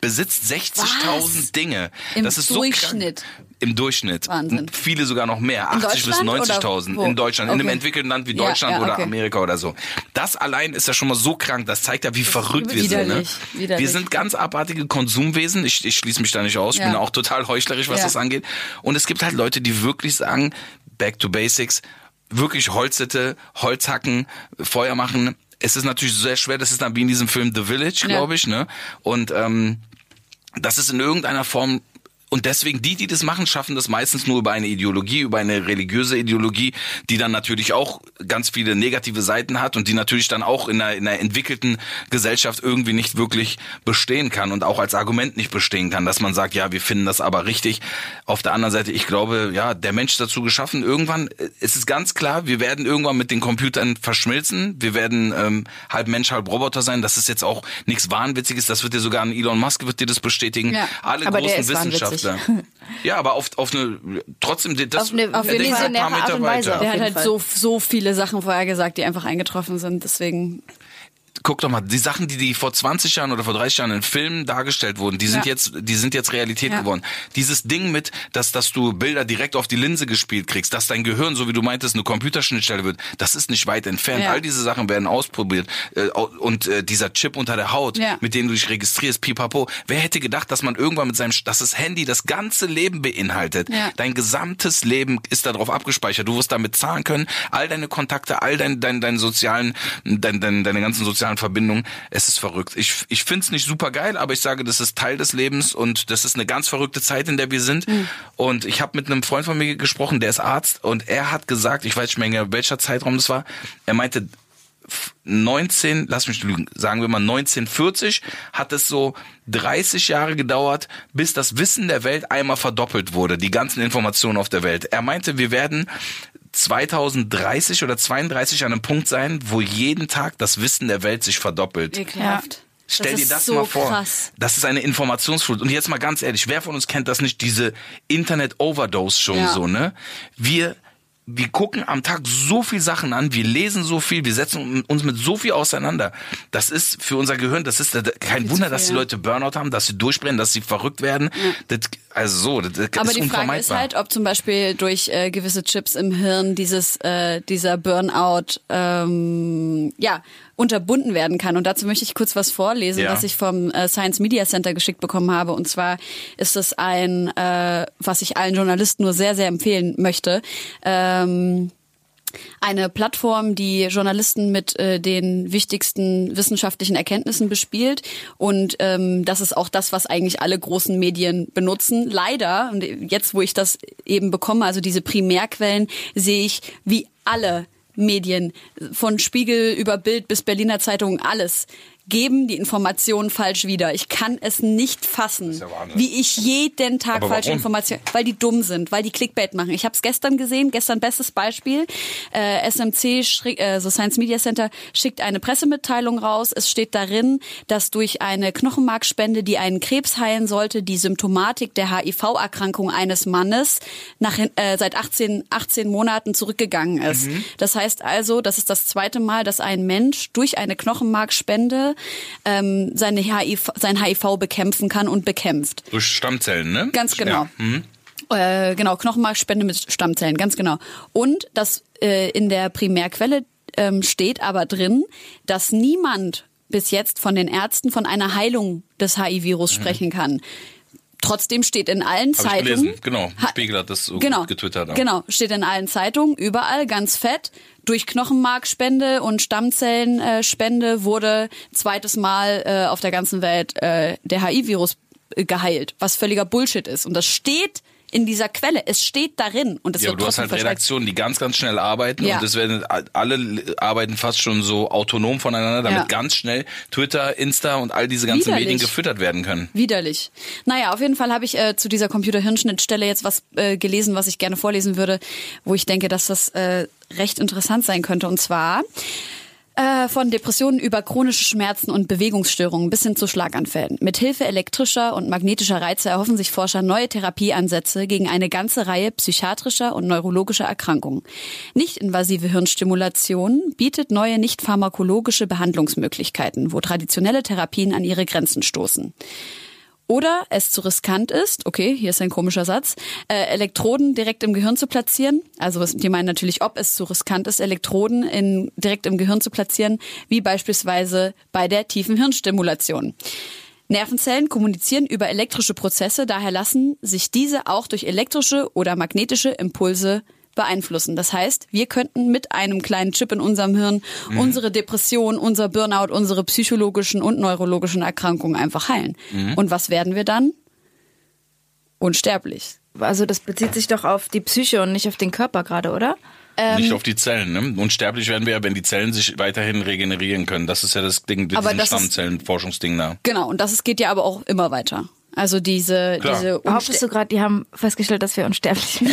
Speaker 4: besitzt 60.000 Dinge.
Speaker 2: Im
Speaker 4: das ist
Speaker 2: Durchschnitt?
Speaker 4: So. Im Durchschnitt.
Speaker 2: Wahnsinn.
Speaker 4: Viele sogar noch mehr.
Speaker 2: In
Speaker 4: 80 bis
Speaker 2: Deutschland oder
Speaker 4: 90.000
Speaker 2: wo?
Speaker 4: in Deutschland. In einem
Speaker 2: Okay.
Speaker 4: entwickelten Land wie
Speaker 2: Ja,
Speaker 4: Deutschland
Speaker 2: ja,
Speaker 4: oder
Speaker 2: okay.
Speaker 4: Amerika oder so. Das allein ist ja schon mal so krank. Das zeigt ja, wie verrückt wir sind. Ne?
Speaker 2: widerlich.
Speaker 4: Wir sind ganz abartige Konsumwesen. Ich, ich schließe mich da nicht aus. Ich
Speaker 2: Ja.
Speaker 4: bin auch total heuchlerisch, was
Speaker 2: Ja.
Speaker 4: das angeht. Und es gibt halt Leute, die wirklich sagen, back to basics, wirklich Holzsitte, Holz hacken, Feuer machen. Es ist natürlich sehr schwer. Das ist dann wie in diesem Film The Village,
Speaker 2: Ja.
Speaker 4: glaube ich. Ne? Und ähm, das ist in irgendeiner Form und deswegen die, die das machen, schaffen das meistens nur über eine Ideologie, über eine religiöse Ideologie, die dann natürlich auch ganz viele negative Seiten hat und die natürlich dann auch in einer, in einer entwickelten Gesellschaft irgendwie nicht wirklich bestehen kann und auch als Argument nicht bestehen kann, dass man sagt, ja, wir finden das aber richtig. Auf der anderen Seite, ich glaube, ja, der Mensch ist dazu geschaffen. Irgendwann, äh, es ist ganz klar, wir werden irgendwann mit den Computern verschmilzen. Wir werden ähm, halb Mensch, halb Roboter sein. Das ist jetzt auch nichts Wahnwitziges. Das wird dir sogar ein Elon Musk wird dir das bestätigen.
Speaker 2: Ja.
Speaker 4: Alle großen
Speaker 3: ist wahnwitzig.
Speaker 4: Wissenschaftler. [LAUGHS] Ja, aber auf, auf eine, trotzdem, das,
Speaker 3: Auf eine
Speaker 4: er denkt
Speaker 3: visionäre
Speaker 4: ein paar
Speaker 3: Art und Weise.
Speaker 4: weiter.
Speaker 2: Der hat halt so, so viele Sachen vorher gesagt, die einfach eingetroffen sind. Deswegen.
Speaker 4: Guck doch mal, die Sachen, die, die vor 20 Jahren oder vor 30 Jahren in Filmen dargestellt wurden, die sind
Speaker 2: Ja.
Speaker 4: jetzt, die sind jetzt Realität
Speaker 2: Ja.
Speaker 4: geworden. Dieses Ding mit, dass, dass du Bilder direkt auf die Linse gespielt kriegst, dass dein Gehirn, so wie du meintest, eine Computerschnittstelle wird, das ist nicht weit entfernt.
Speaker 2: Ja.
Speaker 4: All diese Sachen werden ausprobiert. Äh, Und äh, dieser Chip unter der Haut, mit dem du dich registrierst, pipapo. Wer hätte gedacht, dass man irgendwann mit seinem, dass das Handy das ganze Leben beinhaltet? Dein gesamtes Leben ist darauf abgespeichert. Du wirst damit zahlen können, all deine Kontakte, all dein, dein, deine sozialen, dein, dein, deine ganzen sozialen Verbindungen. Es ist verrückt. Ich, ich find's nicht super geil, aber ich sage, das ist Teil des Lebens und das ist eine ganz verrückte Zeit, in der wir sind. Und ich habe mit einem Freund von mir gesprochen, der ist Arzt und er hat gesagt, ich weiß nicht mehr, welcher Zeitraum das war, er meinte, f- 19, lass mich lügen, sagen wir mal 1940, hat es so 30 Jahre gedauert, bis das Wissen der Welt einmal verdoppelt wurde, die ganzen Informationen auf der Welt. Er meinte, wir werden 2030 oder 32 an einem Punkt sein, wo jeden Tag das Wissen der Welt sich verdoppelt.
Speaker 2: Ekelhaft.
Speaker 4: Stell
Speaker 2: das
Speaker 4: dir das
Speaker 2: so
Speaker 4: mal vor.
Speaker 2: Krass.
Speaker 4: Das ist eine Informationsflut. Und jetzt mal ganz ehrlich, wer von uns kennt das nicht, diese Internet-Overdose schon
Speaker 2: Ja.
Speaker 4: so, ne? Wir, wir gucken am Tag so viel Sachen an, wir lesen so viel, wir setzen uns mit so viel auseinander. Das ist für unser Gehirn, das ist äh, kein Wunder, dass die. Leute Burnout haben, dass sie durchbrennen, dass sie verrückt werden. Das, also so, das, das
Speaker 2: Aber
Speaker 4: ist
Speaker 2: die Frage ist halt, ob zum Beispiel durch äh, gewisse Chips im Hirn dieses äh, dieser Burnout ähm, ja unterbunden werden kann. Und dazu möchte ich kurz was vorlesen,
Speaker 4: Ja.
Speaker 2: was ich vom äh, Science Media Center geschickt bekommen habe. Und zwar ist es ein, äh, was ich allen Journalisten nur sehr sehr empfehlen möchte. Ähm, eine Plattform, die Journalisten mit äh, den wichtigsten wissenschaftlichen Erkenntnissen bespielt. Und ähm, das ist auch das, was eigentlich alle großen Medien benutzen. Leider, und jetzt, wo ich das eben bekomme, also diese Primärquellen, sehe ich, wie alle Medien, von Spiegel über Bild bis Berliner Zeitung, alles geben die Informationen falsch wieder. Ich kann es nicht fassen,
Speaker 4: ja
Speaker 2: wie ich jeden Tag
Speaker 4: Aber
Speaker 2: falsche
Speaker 4: warum?
Speaker 2: Informationen, weil die dumm sind, weil die Clickbait machen. Ich habe es gestern gesehen, gestern bestes Beispiel. Äh, SMC, äh, so Science Media Center, schickt eine Pressemitteilung raus. Es steht darin, dass durch eine Knochenmarkspende, die einen Krebs heilen sollte, die Symptomatik der HIV-Erkrankung eines Mannes nach, äh, seit 18, 18 Monaten zurückgegangen ist.
Speaker 4: Mhm.
Speaker 2: Das heißt also, das ist das zweite Mal, dass ein Mensch durch eine Knochenmarkspende ähm, seine HIV, sein HIV bekämpfen kann und bekämpft.
Speaker 4: Durch Stammzellen, ne?
Speaker 2: Ganz genau.
Speaker 4: Ja. Mhm.
Speaker 2: Äh, genau, Knochenmarkspende mit Stammzellen, ganz genau. Und das äh, in der Primärquelle ähm, steht aber drin, dass niemand bis jetzt von den Ärzten von einer Heilung des HIV-Virus sprechen kann. Trotzdem steht in allen.
Speaker 4: Hab ich
Speaker 2: Zeitungen.
Speaker 4: gelesen, genau. Spiegel hat das so
Speaker 2: genau,
Speaker 4: getwittert.
Speaker 2: Genau, steht in allen Zeitungen, überall ganz fett. Durch Knochenmarkspende und Stammzellenspende wurde zweites Mal äh, auf der ganzen Welt äh, der HIV-Virus äh, geheilt, was völliger Bullshit ist. Und das steht in dieser Quelle. Es steht darin und es
Speaker 4: Ja, aber
Speaker 2: wird
Speaker 4: du hast halt. Redaktionen, die ganz, ganz schnell arbeiten
Speaker 2: Ja.
Speaker 4: und es werden alle arbeiten fast schon so autonom voneinander, damit
Speaker 2: Ja.
Speaker 4: ganz schnell Twitter, Insta und all diese ganzen
Speaker 2: Widerlich.
Speaker 4: Medien gefüttert werden können.
Speaker 2: Widerlich. Naja, auf jeden Fall habe ich äh, zu dieser Computer-Hirnschnittstelle jetzt was äh, gelesen, was ich gerne vorlesen würde, wo ich denke, dass das äh, recht interessant sein könnte. Und zwar äh, von Depressionen über chronische Schmerzen und Bewegungsstörungen bis hin zu Schlaganfällen. Mithilfe elektrischer und magnetischer Reize erhoffen sich Forscher neue Therapieansätze gegen eine ganze Reihe psychiatrischer und neurologischer Erkrankungen. Nicht-invasive Hirnstimulation bietet neue nicht pharmakologische Behandlungsmöglichkeiten, wo traditionelle Therapien an ihre Grenzen stoßen. Oder es zu riskant ist, okay, hier ist ein komischer Satz, äh, Elektroden direkt im Gehirn zu platzieren. Also die meinen natürlich, ob es zu riskant ist, Elektroden in, direkt im Gehirn zu platzieren, wie beispielsweise bei der tiefen Hirnstimulation. Nervenzellen kommunizieren über elektrische Prozesse, daher lassen sich diese auch durch elektrische oder magnetische Impulse beeinflussen. Das heißt, wir könnten mit einem kleinen Chip in unserem Hirn unsere Depression, unser Burnout, unsere psychologischen und neurologischen Erkrankungen einfach heilen. Und was werden wir dann? Unsterblich.
Speaker 3: Also das bezieht sich doch auf die Psyche und nicht auf den Körper gerade, oder?
Speaker 2: Ähm,
Speaker 4: Nicht auf die Zellen. Ne? Unsterblich werden wir ja, wenn die Zellen sich weiterhin regenerieren können. Das ist ja das Ding mit
Speaker 2: Aber
Speaker 4: diesem
Speaker 2: das ist-
Speaker 4: Stammzellenforschungsding da.
Speaker 2: Genau, und das geht ja aber auch immer weiter. Also diese,
Speaker 4: Klar.
Speaker 2: diese
Speaker 3: Behauptest du gerade, die haben festgestellt, dass wir unsterblich [LAUGHS] sind?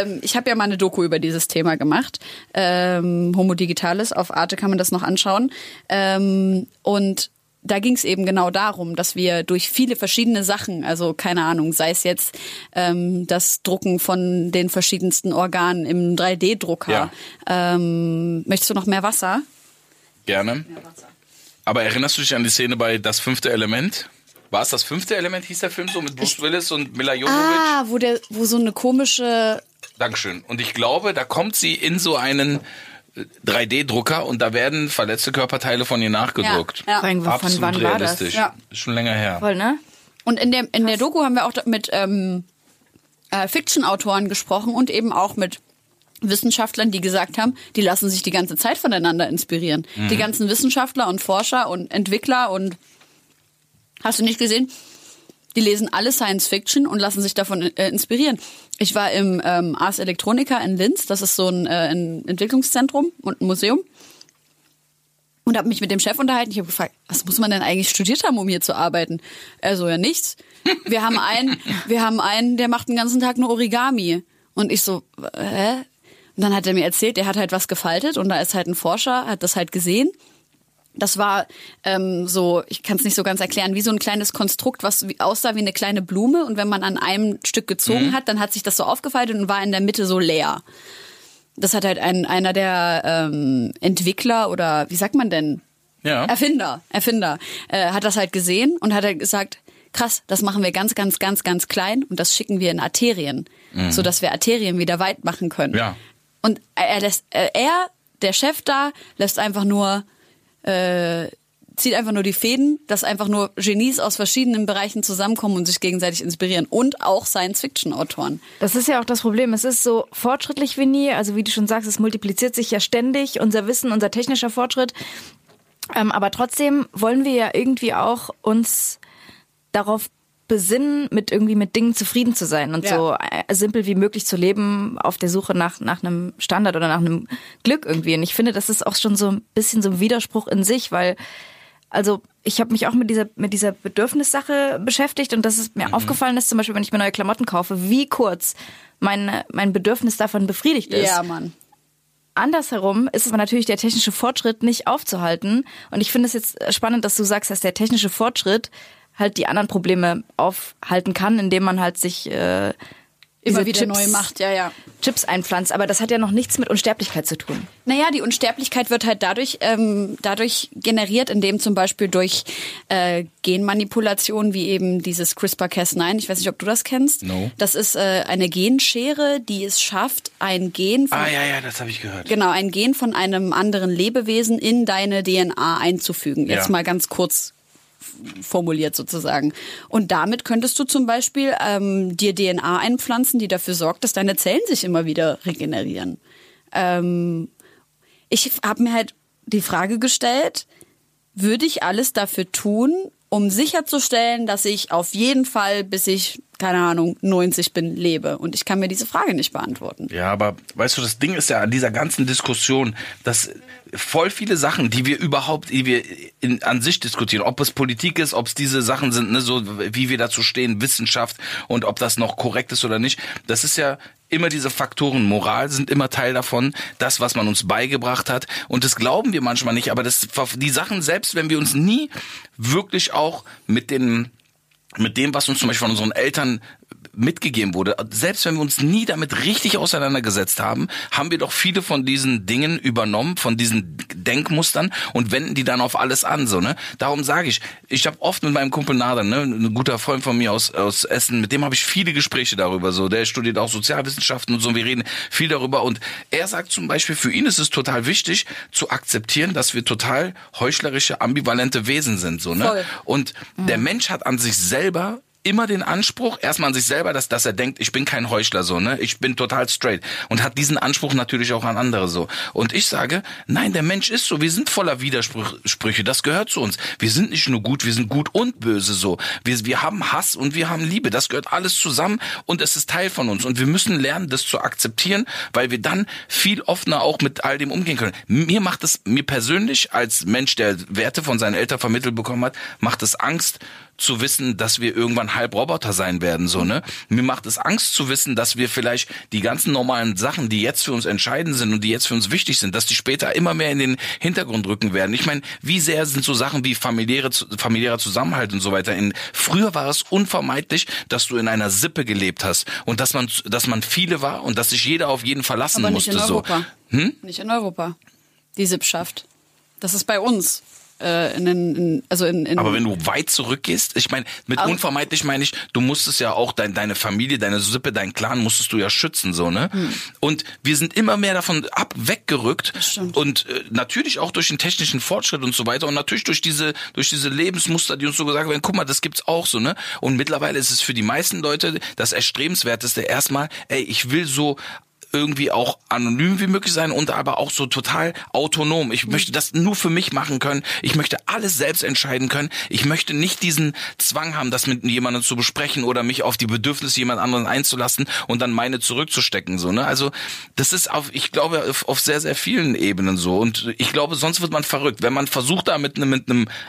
Speaker 2: ähm, ich habe ja mal eine Doku über dieses Thema gemacht. Ähm, Homo Digitalis, auf Arte kann man das noch anschauen. Ähm, und da ging es eben genau darum, dass wir durch viele verschiedene Sachen, also keine Ahnung, sei es jetzt ähm, das Drucken von den verschiedensten Organen im 3D-Drucker.
Speaker 4: Ja.
Speaker 2: Ähm, möchtest du noch mehr Wasser?
Speaker 4: Gerne. Aber erinnerst du dich an die Szene bei Das fünfte Element? War es das fünfte Element, hieß der Film so mit Bruce Willis und Mila Jovovich?
Speaker 2: Ah, wo der, wo so eine komische
Speaker 4: Dankeschön. Und ich glaube, da kommt sie in so einen äh, 3D-Drucker und da werden verletzte Körperteile von ihr nachgedruckt.
Speaker 2: Ja, ja.
Speaker 3: Von
Speaker 4: Absolut
Speaker 3: wann war das?
Speaker 4: realistisch.
Speaker 2: Ja.
Speaker 4: Ist schon länger her.
Speaker 3: Voll, ne?
Speaker 2: Und in der, in der Doku haben wir auch mit ähm, äh, Fiction-Autoren gesprochen und eben auch mit Wissenschaftlern, die gesagt haben, die lassen sich die ganze Zeit voneinander inspirieren. Die ganzen Wissenschaftler und Forscher und Entwickler und hast du nicht gesehen? Die lesen alle Science Fiction und lassen sich davon äh, inspirieren. Ich war im ähm, Ars Electronica in Linz, das ist so ein, äh, ein Entwicklungszentrum und ein Museum. und habe mich mit dem Chef unterhalten. Ich habe gefragt, was muss man denn eigentlich studiert haben, um hier zu arbeiten? Er so, ja nichts. Wir haben einen, [LAUGHS] wir haben einen, der macht den ganzen Tag nur Origami. Und ich so, hä? Und dann hat er mir erzählt, der hat halt was gefaltet und da ist halt ein Forscher, hat das halt gesehen. Das war ähm, so, ich kann es nicht so ganz erklären, wie so ein kleines Konstrukt, was aussah wie eine kleine Blume. Und wenn man an einem Stück gezogen hat, dann hat sich das so aufgefaltet und war in der Mitte so leer. Das hat halt ein, einer der ähm, Entwickler oder wie sagt man denn?
Speaker 4: Ja.
Speaker 2: Erfinder, Erfinder, äh, hat das halt gesehen und hat halt gesagt, krass, das machen wir ganz, ganz, ganz, ganz klein und das schicken wir in Arterien, mhm. so dass wir Arterien wieder weit machen können.
Speaker 4: Ja.
Speaker 2: Und er lässt, äh, er, der Chef da, lässt einfach nur, äh, zieht einfach nur die Fäden, dass einfach nur Genies aus verschiedenen Bereichen zusammenkommen und sich gegenseitig inspirieren und auch Science-Fiction-Autoren.
Speaker 3: Das ist ja auch das Problem. Es ist so fortschrittlich wie nie. Also wie du schon sagst, es multipliziert sich ja ständig, unser Wissen, unser technischer Fortschritt. Ähm, aber trotzdem wollen wir ja irgendwie auch uns darauf besinnen, mit irgendwie mit Dingen zufrieden zu sein und
Speaker 2: Ja.
Speaker 3: so äh, simpel wie möglich zu leben auf der Suche nach, nach einem Standard oder nach einem Glück irgendwie. Und ich finde, das ist auch schon so ein bisschen so ein Widerspruch in sich, weil also ich habe mich auch mit dieser mit dieser Bedürfnissache beschäftigt und das ist mir aufgefallen ist zum Beispiel, wenn ich mir neue Klamotten kaufe, wie kurz mein mein Bedürfnis davon befriedigt ist.
Speaker 2: Ja, Mann.
Speaker 3: Andersherum ist es aber natürlich der technische Fortschritt nicht aufzuhalten. Und ich finde es jetzt spannend, dass du sagst, dass der technische Fortschritt halt die anderen Probleme aufhalten kann, indem man halt sich äh,
Speaker 2: Immer
Speaker 3: diese
Speaker 2: wieder
Speaker 3: Chips,
Speaker 2: neu macht, ja, ja.
Speaker 3: Chips einpflanzt. Aber das hat ja noch nichts mit Unsterblichkeit zu tun.
Speaker 2: Naja, die Unsterblichkeit wird halt dadurch, ähm, dadurch generiert, indem zum Beispiel durch äh, Genmanipulation wie eben dieses CRISPR-Cas9, ich weiß nicht, ob du das kennst.
Speaker 4: No.
Speaker 2: Das ist äh, eine Genschere, die es schafft, ein Gen von
Speaker 4: Ah, ja, ja, das habe ich gehört.
Speaker 2: Genau, ein Gen von einem anderen Lebewesen in deine DNA einzufügen. Jetzt
Speaker 4: Ja.
Speaker 2: mal ganz kurz formuliert sozusagen. Und damit könntest du zum Beispiel ähm, dir DNA einpflanzen, die dafür sorgt, dass deine Zellen sich immer wieder regenerieren. Ähm, ich habe mir halt die Frage gestellt, würde ich alles dafür tun, um sicherzustellen, dass ich auf jeden Fall, bis ich, keine Ahnung, 90 bin, lebe? Und ich kann mir diese Frage nicht beantworten.
Speaker 4: Ja, aber weißt du, das Ding ist ja an dieser ganzen Diskussion, dass voll viele Sachen, die wir überhaupt, die wir in, an sich diskutieren, ob es Politik ist, ob es diese Sachen sind, ne, so wie wir dazu stehen, Wissenschaft und ob das noch korrekt ist oder nicht, das ist ja immer diese Faktoren, Moral sind immer Teil davon, das, was man uns beigebracht hat und das glauben wir manchmal nicht, aber das, die Sachen, selbst wenn wir uns nie wirklich auch mit den mit dem, was uns zum Beispiel von unseren Eltern mitgegeben wurde, selbst wenn wir uns nie damit richtig auseinandergesetzt haben, haben wir doch viele von diesen Dingen übernommen, von diesen Denkmustern und wenden die dann auf alles an, so ne. Darum sage ich, ich habe oft mit meinem Kumpel Nader, ne, ein guter Freund von mir aus aus Essen, mit dem habe ich viele Gespräche darüber, so. Der studiert auch Sozialwissenschaften und so. Wir reden viel darüber und er sagt zum Beispiel, für ihn ist es total wichtig zu akzeptieren, dass wir total heuchlerische, ambivalente Wesen sind, so ne.
Speaker 2: Voll.
Speaker 4: Und der Mensch hat an sich selber immer den Anspruch, erstmal an sich selber, dass, dass er denkt, ich bin kein Heuchler so, ne? Ich bin total straight. Und hat diesen Anspruch natürlich auch an andere so. Und ich sage, nein, der Mensch ist so. Wir sind voller Widersprüche. Das gehört zu uns. Wir sind nicht nur gut, wir sind gut und böse so. Wir, wir haben Hass und wir haben Liebe. Das gehört alles zusammen und es ist Teil von uns. Und wir müssen lernen, das zu akzeptieren, weil wir dann viel offener auch mit all dem umgehen können. Mir macht es, mir persönlich als Mensch, der Werte von seinen Eltern vermittelt bekommen hat, macht es Angst, zu wissen, dass wir irgendwann halb Roboter sein werden, so, ne? Mir macht es Angst zu wissen, dass wir vielleicht die ganzen normalen Sachen, die jetzt für uns entscheidend sind und die jetzt für uns wichtig sind, dass die später immer mehr in den Hintergrund rücken werden. Ich meine, wie sehr sind so Sachen wie familiäre, familiärer Zusammenhalt und so weiter in, früher war es unvermeidlich, dass du in einer Sippe gelebt hast und dass man, dass man viele war und dass sich jeder auf jeden verlassen
Speaker 2: Aber nicht
Speaker 4: musste,
Speaker 2: in
Speaker 4: so.
Speaker 2: Europa. Nicht in Europa. Die Sippschaft. Das ist bei uns. Äh, in, den- also in, in
Speaker 4: Aber wenn du weit zurückgehst, ich meine, mit
Speaker 2: Aber-
Speaker 4: unvermeidlich meine ich, du musstest ja auch dein, deine Familie, deine Sippe, deinen Clan musstest du ja schützen, so, ne? Und wir sind immer mehr davon ab, weggerückt. Und äh, natürlich auch durch den technischen Fortschritt und so weiter und natürlich durch diese, durch diese Lebensmuster, die uns so gesagt werden, guck mal, das gibt's auch so, ne? Und mittlerweile ist es für die meisten Leute das Erstrebenswerteste erstmal, ey, ich will so irgendwie auch anonym wie möglich sein und aber auch so total autonom. Ich möchte das nur für mich machen können. Ich möchte alles selbst entscheiden können. Ich möchte nicht diesen Zwang haben, das mit jemandem zu besprechen oder mich auf die Bedürfnisse jemand anderen einzulassen und dann meine zurückzustecken. So, ne? Also das ist auf, ich glaube, auf, auf sehr, sehr vielen Ebenen so. Und ich glaube, sonst wird man verrückt. Wenn man versucht, da mit einem, mit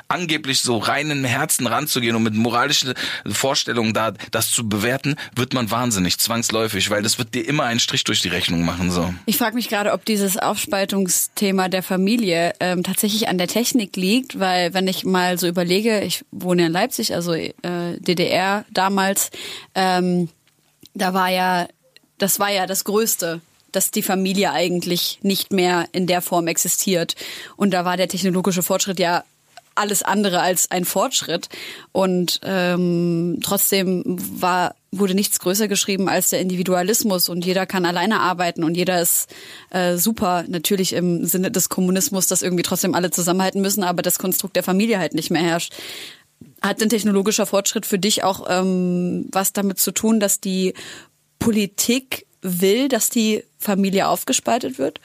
Speaker 4: angeblich so reinen Herzen ranzugehen und mit moralischen Vorstellungen da das zu bewerten, wird man wahnsinnig, zwangsläufig, weil das wird dir immer einen Strich durch die Rechnung machen. So.
Speaker 2: Ich frage mich gerade, ob dieses Aufspaltungsthema der Familie ähm, tatsächlich an der Technik liegt, weil wenn ich mal so überlege, ich wohne in Leipzig, also äh, DDR damals, ähm, da war ja, das war ja das Größte dass die Familie eigentlich nicht mehr in der Form existiert. Und da war der technologische Fortschritt ja alles andere als ein Fortschritt. Und ähm, trotzdem war, wurde nichts größer geschrieben als der Individualismus und jeder kann alleine arbeiten und jeder ist äh, super, natürlich im Sinne des Kommunismus, dass irgendwie trotzdem alle zusammenhalten müssen, aber das Konstrukt der Familie halt nicht mehr herrscht. Hat denn technologischer Fortschritt für dich auch ähm, was damit zu tun, dass die Politik will, dass die Familie aufgespaltet wird?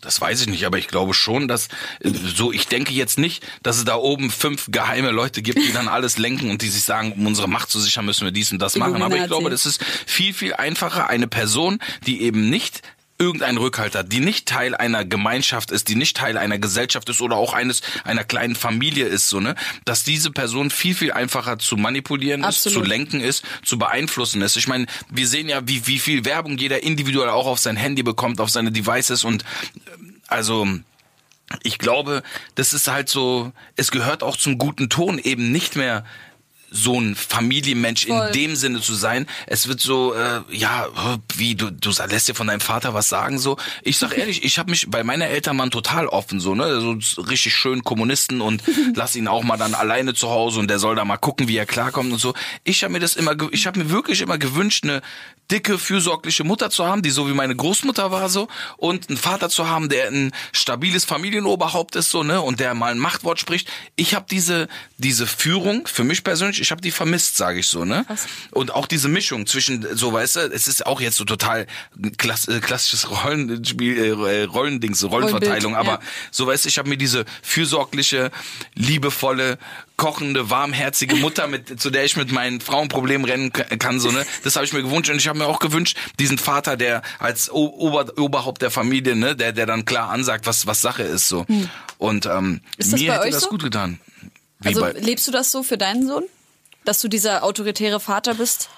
Speaker 4: Das weiß ich nicht, aber ich glaube schon, dass äh, so, ich denke jetzt nicht, dass es da oben fünf geheime Leute gibt, die dann [LAUGHS] alles lenken und die sich sagen, um unsere Macht zu sichern, müssen wir dies und das machen. Aber ich glaube, das ist viel, viel einfacher, eine Person, die eben nicht irgendein Rückhalt hat, die nicht Teil einer Gemeinschaft ist, die nicht Teil einer Gesellschaft ist oder auch eines einer kleinen Familie ist, so ne, dass diese Person viel viel einfacher zu manipulieren Absolut. ist, zu lenken ist, zu beeinflussen ist. Ich meine, wir sehen ja, wie wie viel Werbung jeder individuell auch auf sein Handy bekommt, auf seine Devices und also ich glaube, das ist halt so, es gehört auch zum guten Ton eben nicht mehr so ein Familienmensch Voll. in dem Sinne zu sein. Es wird so, äh, ja, wie du, du lässt dir von deinem Vater was sagen so. Ich sag ehrlich, ich habe mich bei meiner Eltern waren total offen so, ne, so richtig schön Kommunisten und [LAUGHS] lass ihn auch mal dann alleine zu Hause und der soll da mal gucken, wie er klarkommt und so. Ich habe mir das immer, ich habe mir wirklich immer gewünscht, eine dicke, fürsorgliche Mutter zu haben, die so wie meine Großmutter war so und einen Vater zu haben, der ein stabiles Familienoberhaupt ist so, ne, und der mal ein Machtwort spricht. Ich habe diese diese Führung für mich persönlich, ich habe die vermisst, sage ich so, ne? Was? Und auch diese Mischung zwischen so, weißt du, es ist auch jetzt so total klass, äh, klassisches Rollenspiel äh, Rollendings, Rollenverteilung, Rollenbild, aber ja. so weißt du, ich habe mir diese fürsorgliche, liebevolle kochende, warmherzige Mutter, mit, zu der ich mit meinen Frauenproblemen rennen kann, so ne. Das habe ich mir gewünscht und ich habe mir auch gewünscht, diesen Vater, der als Ober, Oberhaupt der Familie, ne, der der dann klar ansagt, was was Sache ist, so. Hm. Und ähm, mir hätte das so? gut getan.
Speaker 2: Wie also lebst du das so für deinen Sohn, dass du dieser autoritäre Vater bist?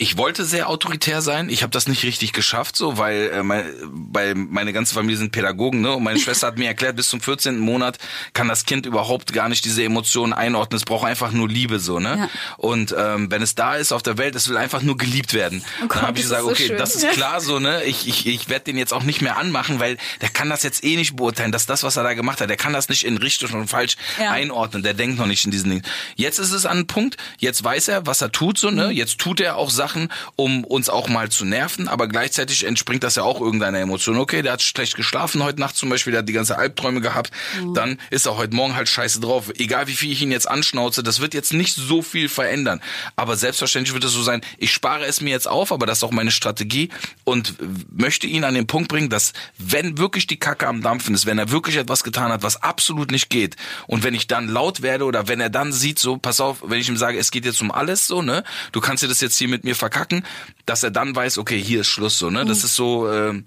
Speaker 4: Ich wollte sehr autoritär sein. Ich habe das nicht richtig geschafft, so, weil äh, mein, weil meine ganze Familie sind Pädagogen, ne? Und meine [LAUGHS] Schwester hat mir erklärt, bis zum 14. Monat kann das Kind überhaupt gar nicht diese Emotionen einordnen. Es braucht einfach nur Liebe, so, ne? Ja. Und ähm, wenn es da ist auf der Welt, es will einfach nur geliebt werden. Oh Gott, dann habe ich gesagt, so okay, schön. das ist klar, [LAUGHS] so, ne? Ich ich ich werde den jetzt auch nicht mehr anmachen, weil der kann das jetzt eh nicht beurteilen, dass das, was er da gemacht hat, der kann das nicht in richtig und falsch ja. einordnen. Der denkt noch nicht in diesen Dingen. Jetzt ist es an einem Punkt. Jetzt weiß er, was er tut, so, ne? Mhm. Jetzt tut er auch Sachen Sachen, um uns auch mal zu nerven, aber gleichzeitig entspringt das ja auch irgendeiner Emotion. Okay, der hat schlecht geschlafen heute Nacht zum Beispiel, der hat die ganze Albträume gehabt, mhm. dann ist er heute Morgen halt scheiße drauf. Egal wie viel ich ihn jetzt anschnauze, das wird jetzt nicht so viel verändern. Aber selbstverständlich wird es so sein, ich spare es mir jetzt auf, aber das ist auch meine Strategie und möchte ihn an den Punkt bringen, dass wenn wirklich die Kacke am Dampfen ist, wenn er wirklich etwas getan hat, was absolut nicht geht und wenn ich dann laut werde oder wenn er dann sieht, so, pass auf, wenn ich ihm sage, es geht jetzt um alles, so, ne, du kannst dir das jetzt hier mit mir verkacken, dass er dann weiß, okay, hier ist Schluss so, ne? Das mhm. ist so, äh,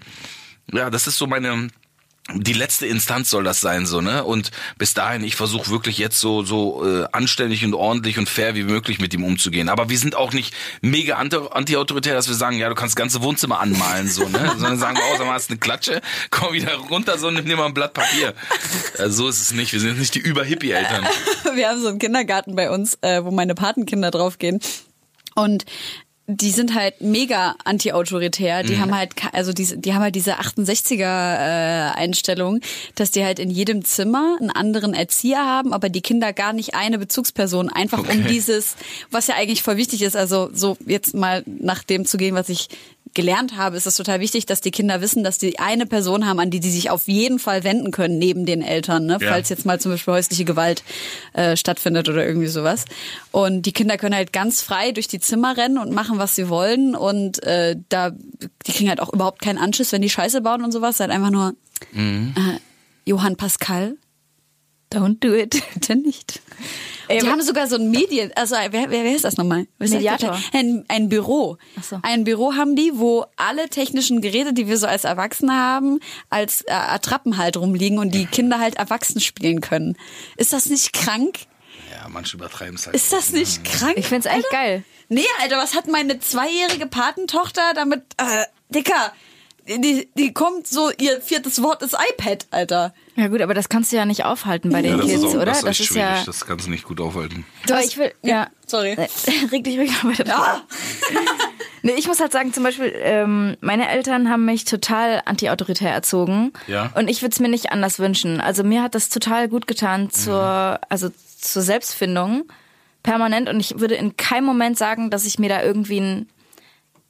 Speaker 4: ja, das ist so meine die letzte Instanz soll das sein so ne? Und bis dahin ich versuche wirklich jetzt so so äh, anständig und ordentlich und fair wie möglich mit ihm umzugehen. Aber wir sind auch nicht mega anti-autoritär dass wir sagen ja du kannst das ganze Wohnzimmer anmalen so ne? [LAUGHS] Sondern sagen wir oh sag mal hast eine Klatsche? Komm wieder runter so nimm dir mal ein Blatt Papier. Also, so ist es nicht. Wir sind nicht die über Hippie Eltern [LAUGHS]
Speaker 2: wir haben so einen Kindergarten bei uns äh, wo meine Patenkinder draufgehen. Und die sind halt mega anti-autoritär. Die mhm. haben halt, also die, die haben halt diese 68er äh, Einstellung, dass die halt in jedem Zimmer einen anderen Erzieher haben, aber die Kinder gar nicht eine Bezugsperson, einfach okay. um dieses, was ja eigentlich voll wichtig ist, also so jetzt mal nach dem zu gehen, was ich gelernt habe, ist es total wichtig, dass die Kinder wissen, dass die eine Person haben, an die die sich auf jeden Fall wenden können, neben den Eltern, ne?
Speaker 4: Ja.
Speaker 2: falls jetzt mal zum Beispiel häusliche Gewalt äh, stattfindet oder irgendwie sowas. Und die Kinder können halt ganz frei durch die Zimmer rennen und machen, was sie wollen. Und äh, da, die kriegen halt auch überhaupt keinen Anschiss, wenn die Scheiße bauen und sowas. Halt einfach nur
Speaker 4: Mhm.
Speaker 2: äh, Johann Pascal,
Speaker 3: Don't do it. [LAUGHS]
Speaker 2: bitte nicht.
Speaker 3: Ey,
Speaker 2: die haben sogar so ein Medien, also wer, wer, wer ist das nochmal? Was
Speaker 3: Mediator.
Speaker 2: Ein, ein Büro.
Speaker 3: Ach so.
Speaker 2: Ein Büro haben die, wo alle technischen Geräte, die wir so als Erwachsene haben, als äh, Attrappen halt rumliegen und die Kinder halt erwachsen spielen können. Ist das nicht krank?
Speaker 4: Ja, manche übertreiben es halt.
Speaker 2: Ist das nicht krank?
Speaker 3: Ich find's eigentlich
Speaker 2: Alter?
Speaker 3: geil.
Speaker 2: Nee, Alter, was hat meine zweijährige Patentochter damit, äh, Dicker, die, die kommt so, ihr viertes Wort ist iPad, Alter.
Speaker 3: Ja gut, aber das kannst du ja nicht aufhalten bei den
Speaker 4: ja, das
Speaker 3: Kids,
Speaker 4: ist auch,
Speaker 3: oder?
Speaker 4: Das ist, echt schwierig.
Speaker 3: ja.
Speaker 4: Das kannst du nicht gut aufhalten.
Speaker 3: Aber ich will, ja.
Speaker 2: Sorry.
Speaker 3: Äh, [LAUGHS] Reg dich ruhig mal weiter.
Speaker 2: Ja. [LAUGHS]
Speaker 3: Nee, ich muss halt sagen, zum Beispiel, ähm, meine Eltern haben mich total anti-autoritär erzogen.
Speaker 4: Ja.
Speaker 3: Und ich würde es mir nicht anders wünschen. Also mir hat das total gut getan zur, also zur Selbstfindung permanent. Und ich würde in keinem Moment sagen, dass ich mir da irgendwie ein,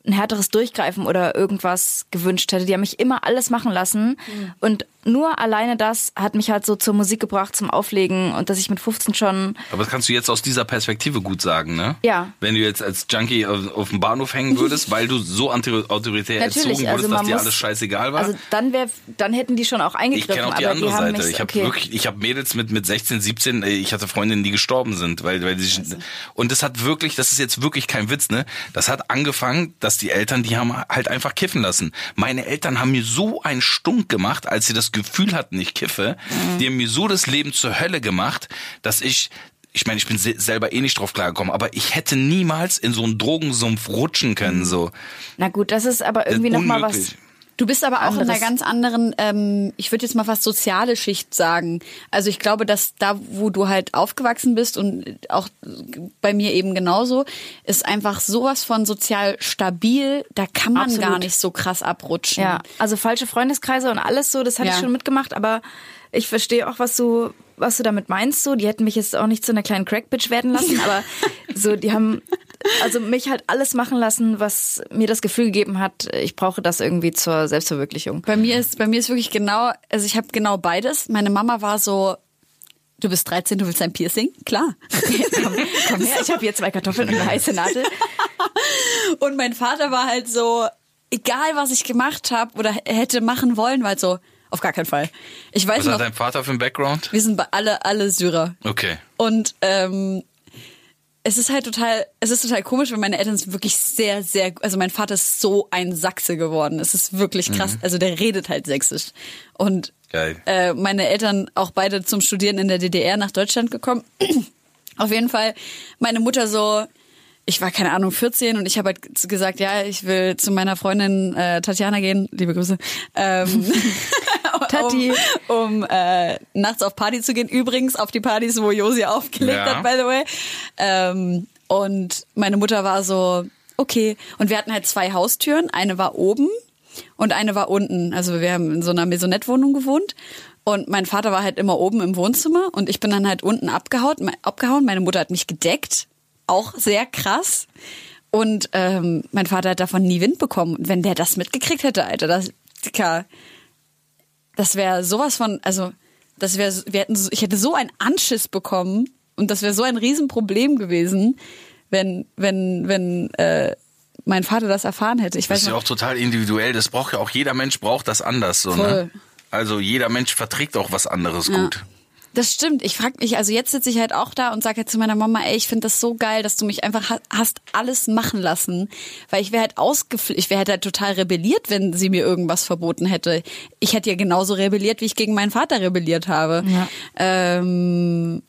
Speaker 3: ein härteres Durchgreifen oder irgendwas gewünscht hätte. Die haben mich immer alles machen lassen. Und nur alleine das hat mich halt so zur Musik gebracht, zum Auflegen und dass ich mit 15 schon
Speaker 4: Aber das kannst du jetzt aus dieser Perspektive gut sagen, ne?
Speaker 3: Ja.
Speaker 4: Wenn du jetzt als Junkie auf, auf dem Bahnhof hängen würdest, weil du so autoritär erzogen wurdest,
Speaker 3: also
Speaker 4: dass dir alles scheißegal war.
Speaker 3: Also dann wäre, dann hätten die schon auch
Speaker 4: ich
Speaker 3: eingegriffen.
Speaker 4: kenne auch die andere
Speaker 3: die
Speaker 4: Seite.
Speaker 3: mich,
Speaker 4: Ich habe
Speaker 3: okay.
Speaker 4: wirklich, ich habe Mädels mit mit 16, 17. äh, Ich hatte Freundinnen, die gestorben sind, weil weil die sich, und das hat wirklich, das ist jetzt wirklich kein Witz, ne? Das hat angefangen, dass die Eltern, die haben halt einfach kiffen lassen. Meine Eltern haben mir so einen Stunk gemacht, als sie das Gefühl hatten, ich kiffe.
Speaker 3: Mhm.
Speaker 4: Die haben mir so das Leben zur Hölle gemacht, dass ich ich meine, ich bin se- selber eh nicht drauf klargekommen, aber ich hätte niemals in so einen Drogensumpf rutschen können, so.
Speaker 3: Na gut, das ist aber irgendwie
Speaker 4: Das
Speaker 3: noch
Speaker 4: ist
Speaker 3: mal was.
Speaker 2: Du bist aber auch in einer
Speaker 3: Anderes.
Speaker 2: ganz anderen, ähm, ich würde jetzt mal fast soziale Schicht sagen. Also ich glaube, dass da, wo du halt aufgewachsen bist und auch bei mir eben genauso, ist einfach sowas von sozial stabil, da kann man
Speaker 3: Absolut.
Speaker 2: gar nicht so krass abrutschen.
Speaker 3: Ja, also falsche Freundeskreise und alles so, das hatte
Speaker 2: Ja.
Speaker 3: ich schon mitgemacht, aber ich verstehe auch, was du, was du damit meinst. So, die hätten mich jetzt auch nicht zu einer kleinen Crackbitch werden lassen, [LAUGHS] aber so, die haben also mich halt alles machen lassen, was mir das Gefühl gegeben hat, ich brauche das irgendwie zur Selbstverwirklichung.
Speaker 2: Bei mir ist, bei mir ist wirklich genau, also ich habe genau beides. Meine Mama war so, du bist 13, du willst ein Piercing? Klar.
Speaker 3: komm, komm her, ich habe hier zwei Kartoffeln und eine heiße Nadel.
Speaker 2: Und mein Vater war halt so, egal was ich gemacht habe oder hätte machen wollen, war halt so, auf gar keinen Fall. Ich weiß
Speaker 4: Was
Speaker 2: noch,
Speaker 4: hat dein Vater für einen Background?
Speaker 2: wir sind alle, alle Syrer.
Speaker 4: Okay.
Speaker 2: Und ähm, es ist halt total, es ist total komisch, weil meine Eltern sind wirklich sehr, sehr, also mein Vater ist so ein Sachse geworden. Es ist wirklich krass. Also der redet halt sächsisch. Und äh, meine Eltern auch beide zum Studieren in der DDR nach Deutschland gekommen. [CLEARS THROAT] Auf jeden Fall meine Mutter so, ich war keine Ahnung 14 und ich habe halt gesagt, ja, ich will zu meiner Freundin äh, Tatjana gehen, liebe Grüße, ähm, [LAUGHS] [LAUGHS]
Speaker 3: Tati.
Speaker 2: um, um äh, nachts auf Party zu gehen. Übrigens auf die Partys, wo Josi aufgelegt
Speaker 4: Ja.
Speaker 2: hat, by the way. Ähm, und meine Mutter war so, okay. Und wir hatten halt zwei Haustüren. Eine war oben und eine war unten. Also wir haben in so einer Maisonette-Wohnung gewohnt. Und mein Vater war halt immer oben im Wohnzimmer und ich bin dann halt unten abgehauen. me- abgehauen. Meine Mutter hat mich gedeckt. Auch sehr krass. Und ähm, mein Vater hat davon nie Wind bekommen. Und wenn der das mitgekriegt hätte, Alter, das, Dicker, das wäre sowas von, also das wäre, wir hätten, ich hätte so einen Anschiss bekommen und das wäre so ein Riesenproblem gewesen, wenn, wenn, wenn äh, mein Vater das erfahren hätte. Ich
Speaker 4: Das
Speaker 2: weiß
Speaker 4: ist ja auch total individuell. Das braucht ja auch jeder Mensch braucht das anders so.
Speaker 2: Voll.
Speaker 4: Ne? Also jeder Mensch verträgt auch was anderes gut.
Speaker 2: Das stimmt. Ich frage mich, also jetzt sitze ich halt auch da und sage halt zu meiner Mama, ey, ich finde das so geil, dass du mich einfach ha- hast alles machen lassen. Weil ich wäre halt ausgeflippt, ich wäre halt, halt total rebelliert, wenn sie mir irgendwas verboten hätte. Ich hätte ja genauso rebelliert, wie ich gegen meinen Vater rebelliert habe.
Speaker 3: Ja.
Speaker 2: Ähm,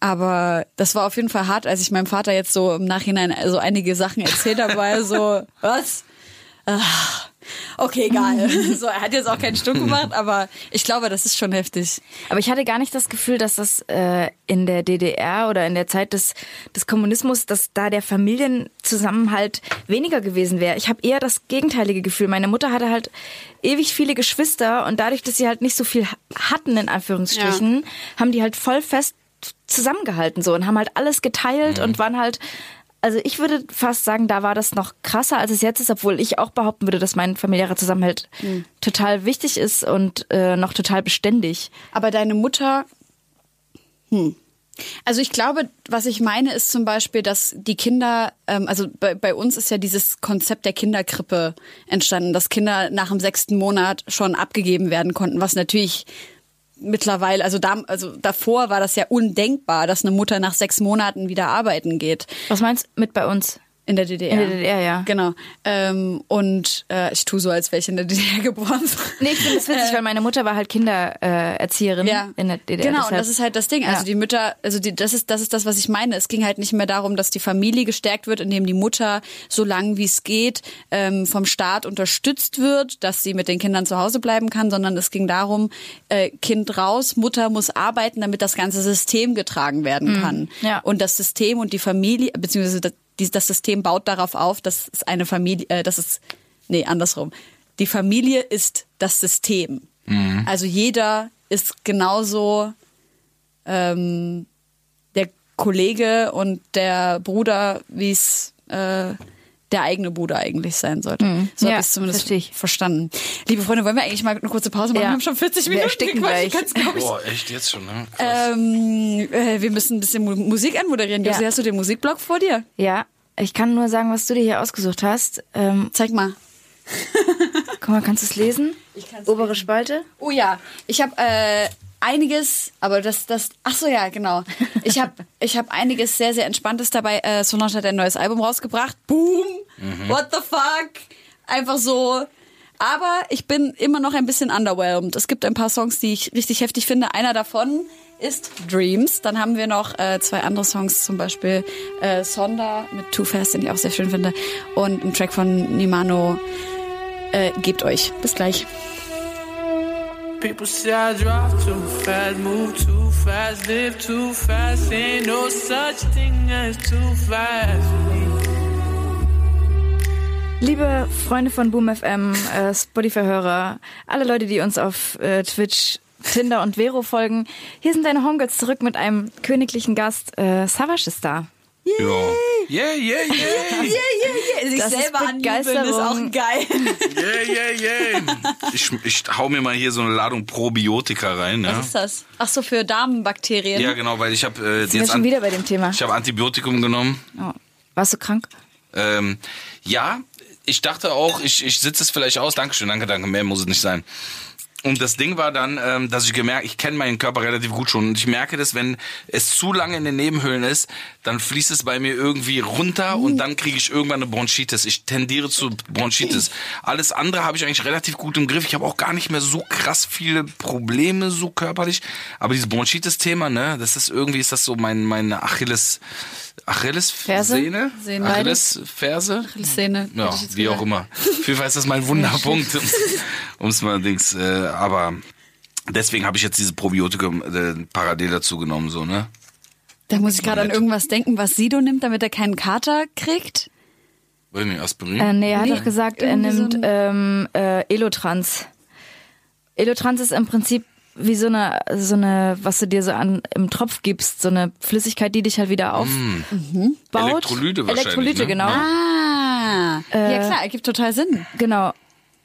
Speaker 2: aber das war auf jeden Fall hart, als ich meinem Vater jetzt so im Nachhinein so einige Sachen erzählt habe, war er so, [LAUGHS] was? Ah, okay, egal. [LAUGHS] So, er hat jetzt auch keinen Stumm gemacht, aber ich glaube, das ist schon heftig.
Speaker 3: Aber ich hatte gar nicht das Gefühl, dass das äh, in der DDR oder in der Zeit des, des Kommunismus, dass da der Familienzusammenhalt weniger gewesen wäre. Ich habe eher das gegenteilige Gefühl. Meine Mutter hatte halt ewig viele Geschwister und dadurch, dass sie halt nicht so viel hatten, in Anführungsstrichen, haben die halt voll fest zusammengehalten so und haben halt alles geteilt und waren halt also ich würde fast sagen, da war das noch krasser, als es jetzt ist, obwohl ich auch behaupten würde, dass mein familiärer Zusammenhalt
Speaker 2: Hm.
Speaker 3: total wichtig ist und äh, noch total beständig.
Speaker 2: Aber deine Mutter. Hm. Also ich glaube, was ich meine, ist zum Beispiel, dass die Kinder, ähm, also bei, bei uns ist ja dieses Konzept der Kinderkrippe entstanden, dass Kinder nach dem sechsten Monat schon abgegeben werden konnten, was natürlich mittlerweile, also, da, also davor war das ja undenkbar, dass eine Mutter nach sechs Monaten wieder arbeiten geht.
Speaker 3: Was meinst du mit bei uns?
Speaker 2: In der DDR.
Speaker 3: In der DDR, ja.
Speaker 2: Genau. Ähm, und äh, ich tue so, als wäre ich in der DDR [LAUGHS] geboren.
Speaker 3: Nee, ich finde das witzig, weil meine Mutter war halt Kindererzieherin äh, Erzieherin in der DDR.
Speaker 2: Genau,
Speaker 3: deshalb-
Speaker 2: und das ist halt das Ding. Also
Speaker 3: Ja.
Speaker 2: die Mütter, also die, das ist das ist das, was ich meine. Es ging halt nicht mehr darum, dass die Familie gestärkt wird, indem die Mutter so lang wie es geht ähm, vom Staat unterstützt wird, dass sie mit den Kindern zu Hause bleiben kann, sondern es ging darum, äh, Kind raus, Mutter muss arbeiten, damit das ganze System getragen werden kann.
Speaker 3: Ja.
Speaker 2: Und das System und die Familie, beziehungsweise das, die- das System baut darauf auf, dass es eine Familie, äh, dass es, nee, andersrum. Die Familie ist das System. Also jeder ist genauso ähm, der Kollege und der Bruder, wie es äh, der eigene Bruder eigentlich sein sollte. So
Speaker 3: Ja,
Speaker 2: habe ich es zumindest
Speaker 3: verstehe ich.
Speaker 2: verstanden. Liebe Freunde, wollen wir eigentlich mal eine kurze Pause machen?
Speaker 3: Ja.
Speaker 2: Wir haben schon 40
Speaker 3: Wir
Speaker 2: Minuten
Speaker 3: ersticken
Speaker 2: gequatscht.
Speaker 3: gleich.
Speaker 2: Ganz, glaub ich.
Speaker 4: Boah, echt jetzt schon, ne?
Speaker 2: Ähm, äh, wir müssen ein bisschen Mu- Musik anmoderieren.
Speaker 3: Ja.
Speaker 2: Josi, hast du den Musikblock vor dir?
Speaker 3: Ja, ich kann nur sagen, was du dir hier ausgesucht hast. Ähm,
Speaker 2: Zeig mal.
Speaker 3: guck mal, kannst du es lesen?
Speaker 2: kann's
Speaker 3: Obere Spalte.
Speaker 2: Oh ja, ich habe äh, einiges, aber das, das, ach so ja, genau. Ich habe, [LAUGHS] ich habe einiges sehr, sehr Entspanntes dabei. Äh, Solange hat ein neues Album rausgebracht. Boom! What the fuck? Einfach so. Aber ich bin immer noch ein bisschen underwhelmed. Es gibt ein paar Songs, die ich richtig heftig finde. Einer davon ist Dreams. Dann haben wir noch äh, zwei andere Songs, zum Beispiel äh, Sonda mit Too Fast, den ich auch sehr schön finde. Und ein Track von Nimano. Äh, gebt euch. Bis gleich.
Speaker 5: People say I drive too fast, move too fast, live too fast. Ain't no such thing as too fast.
Speaker 3: Liebe Freunde von Boom FM, äh, Spotify-Hörer, alle Leute, die uns auf äh, Twitch, Tinder und Vero folgen, hier sind deine Homegirls zurück mit einem königlichen Gast. Äh, Savage ist da.
Speaker 4: Ja. [LAUGHS] Yeah, yeah, yeah.
Speaker 2: Sich
Speaker 3: Das ist
Speaker 2: selber anjubeln ist auch geil.
Speaker 4: Yeah, yeah, yeah. Ich, ich hau mir mal hier so eine Ladung Probiotika rein. Ja,
Speaker 2: Was ist das? Ach so, für Darmbakterien.
Speaker 4: ja genau, weil ich habe äh,
Speaker 3: Sind wir
Speaker 4: jetzt
Speaker 3: schon
Speaker 4: an,
Speaker 3: wieder bei dem Thema?
Speaker 4: ich habe Antibiotikum genommen.
Speaker 3: Oh. Warst du krank?
Speaker 4: Ähm, ja, ich dachte auch, ich, ich sitze es vielleicht aus. Dankeschön, danke, danke. Mehr muss es nicht sein. Und das Ding war dann, ähm, dass ich gemerkt, ich kenne meinen Körper relativ gut schon und ich merke, dass wenn es zu lange in den Nebenhöhlen ist, dann fließt es bei mir irgendwie runter und dann kriege ich irgendwann eine Bronchitis. Ich tendiere zu Bronchitis. Alles andere habe ich eigentlich relativ gut im Griff. Ich habe auch gar nicht mehr so krass viele Probleme so körperlich, aber dieses Bronchitis-Thema, ne, das ist irgendwie ist das so mein meine Achilles Achilles
Speaker 3: Ferse?
Speaker 4: Sehne,
Speaker 2: Sehne.
Speaker 4: Achilles Ferse.
Speaker 2: Szene.
Speaker 4: Ja, wie auch immer. Auf jeden Fall ist das mein Wunderpunkt. [LAUGHS] Um es mal Dings, äh, aber deswegen habe ich jetzt diese Probiotikum äh, parallel dazu genommen, so, ne?
Speaker 2: Da muss ich gerade an irgendwas denken, was Sido nimmt, damit er keinen Kater kriegt.
Speaker 4: Weiß nicht, Aspirin?
Speaker 3: Äh, nee, er hat
Speaker 2: Nee,
Speaker 3: doch gesagt, er
Speaker 2: irgendwie so
Speaker 3: nimmt ähm, äh, Elotrans. Elotrans ist im Prinzip wie so eine, so eine, was du dir so an im Tropf gibst, so eine Flüssigkeit, die dich halt wieder aufbaut.
Speaker 4: Elektrolyte wahrscheinlich,
Speaker 3: Elektrolyte,
Speaker 4: ne?
Speaker 3: genau.
Speaker 2: Ah. ja klar, ergibt total Sinn.
Speaker 3: Genau.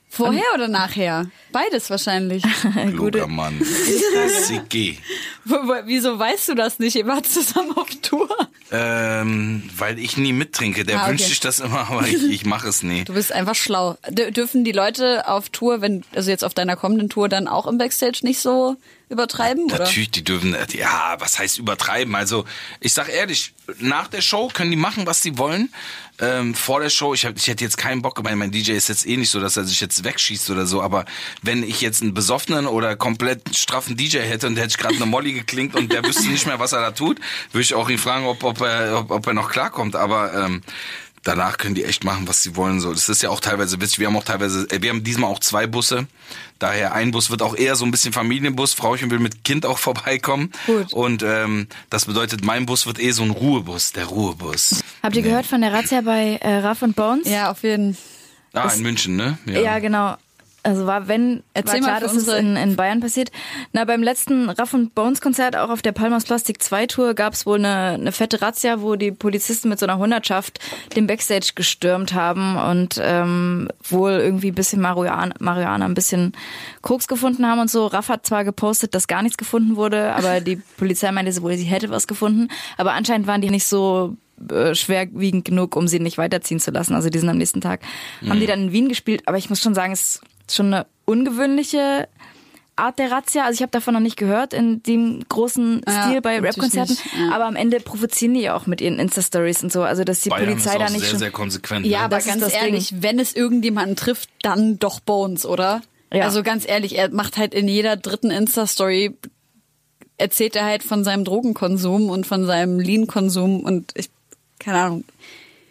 Speaker 2: Vorher oder nachher? Beides wahrscheinlich. [LAUGHS]
Speaker 4: Kluger Mann. [LAUGHS]
Speaker 2: Wo- Wieso weißt du das nicht? Ihr wart [LAUGHS] zusammen auf Tour.
Speaker 4: Ähm, weil ich nie mittrinke. Der
Speaker 2: Ah, okay.
Speaker 4: wünscht sich das immer, aber ich, ich mache es nie.
Speaker 2: Du bist einfach schlau. Dürfen die Leute auf Tour, wenn, also jetzt auf deiner kommenden Tour, dann auch im Backstage nicht so übertreiben? Oder?
Speaker 4: Natürlich, die dürfen, ja, was heißt übertreiben? Also, ich sag ehrlich, nach der Show können die machen, was sie wollen. Ähm, vor der Show, ich, hab, ich hätte jetzt keinen Bock, weil mein DJ ist jetzt eh nicht so, dass er sich jetzt wegschießt oder so, aber wenn ich jetzt einen besoffenen oder komplett straffen DJ hätte und der hätte gerade eine Molly geklingt und der wüsste nicht mehr, was er da tut, würde ich auch ihn fragen, ob, ob, er, ob, ob er noch klarkommt. Aber ähm, danach können die echt machen, was sie wollen. So, das ist ja auch teilweise witzig. Wir haben auch teilweise, äh, wir haben diesmal auch zwei Busse. Daher ein Bus wird auch eher so ein bisschen Familienbus. Frauchen will mit Kind auch [LAUGHS] vorbeikommen.
Speaker 2: Gut.
Speaker 4: Und ähm, das bedeutet, mein Bus wird eh so ein Ruhebus, der Ruhebus.
Speaker 3: Habt ihr gehört von der Razzia bei äh, Raff und Bones?
Speaker 2: Ja, auf jeden
Speaker 4: Ah, in München, ne?
Speaker 3: Ja, genau. Also war, wenn,
Speaker 2: Erzähl
Speaker 3: war
Speaker 2: mal
Speaker 3: klar, dass es in, in Bayern passiert. Na, beim letzten Raff und Bones Konzert, auch auf der Palmas Plastik 2 Tour, gab es wohl eine, eine fette Razzia, wo die Polizisten mit so einer Hundertschaft den Backstage gestürmt haben und ähm, wohl irgendwie ein bisschen Marihuana, Marihuana, ein bisschen Koks gefunden haben und so. Raff hat zwar gepostet, dass gar nichts gefunden wurde, aber die [LAUGHS] Polizei meinte wohl, sie hätte was gefunden. Aber anscheinend waren die nicht so äh, schwerwiegend genug, um sie nicht weiterziehen zu lassen. Also die sind am nächsten Tag, haben die dann in Wien gespielt. Aber ich muss schon sagen, es schon eine ungewöhnliche Art der Razzia. Also ich habe davon noch nicht gehört in dem großen
Speaker 2: Ja,
Speaker 3: Stil bei
Speaker 2: natürlich
Speaker 3: Rap-Konzerten.
Speaker 2: ja.
Speaker 3: Aber am Ende provozieren die ja auch mit ihren Insta-Stories und so. Also dass die
Speaker 4: Bayern
Speaker 3: Polizei
Speaker 4: ist
Speaker 3: da nicht
Speaker 4: sehr,
Speaker 3: schon...
Speaker 4: sehr konsequent.
Speaker 2: Ja,
Speaker 4: ne?
Speaker 2: aber
Speaker 3: Das
Speaker 2: ganz
Speaker 3: das
Speaker 2: ehrlich, wenn es irgendjemanden trifft, dann doch Bones, oder?
Speaker 3: Ja.
Speaker 2: Also ganz ehrlich, er macht halt in jeder dritten Insta-Story, erzählt er halt von seinem Drogenkonsum und von seinem Lean-Konsum und ich, keine Ahnung.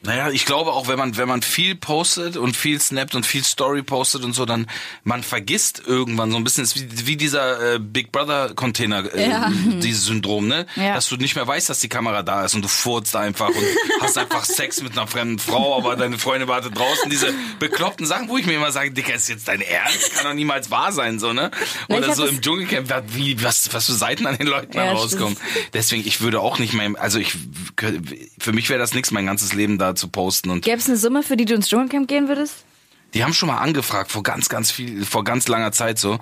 Speaker 4: Naja, ich glaube auch, wenn man, wenn man viel postet und viel snappt und viel Story postet und so, dann man vergisst irgendwann so ein bisschen, ist wie, wie dieser äh, Big Brother Container, äh,
Speaker 2: Ja. [LAUGHS]
Speaker 4: dieses Syndrom, ne?
Speaker 3: Ja.
Speaker 4: Dass du nicht mehr weißt, dass die Kamera da ist und du furzt einfach und [LAUGHS] hast einfach Sex mit einer fremden Frau, aber deine Freundin wartet draußen. Diese bekloppten Sachen, wo ich mir immer sage, Dicker, ist jetzt dein Ernst? Kann doch niemals wahr sein, so, ne? Oder so im Dschungelcamp, wie, was, was für Seiten an den Leuten
Speaker 3: Ja,
Speaker 4: da rauskommen. Deswegen, ich würde auch nicht mehr, also ich, für mich wäre das nichts, mein ganzes Leben da zu posten und
Speaker 3: Gäbe es eine Summe, für die du ins Dschungelcamp gehen würdest?
Speaker 4: die haben schon mal angefragt vor ganz, ganz viel, vor ganz langer Zeit so.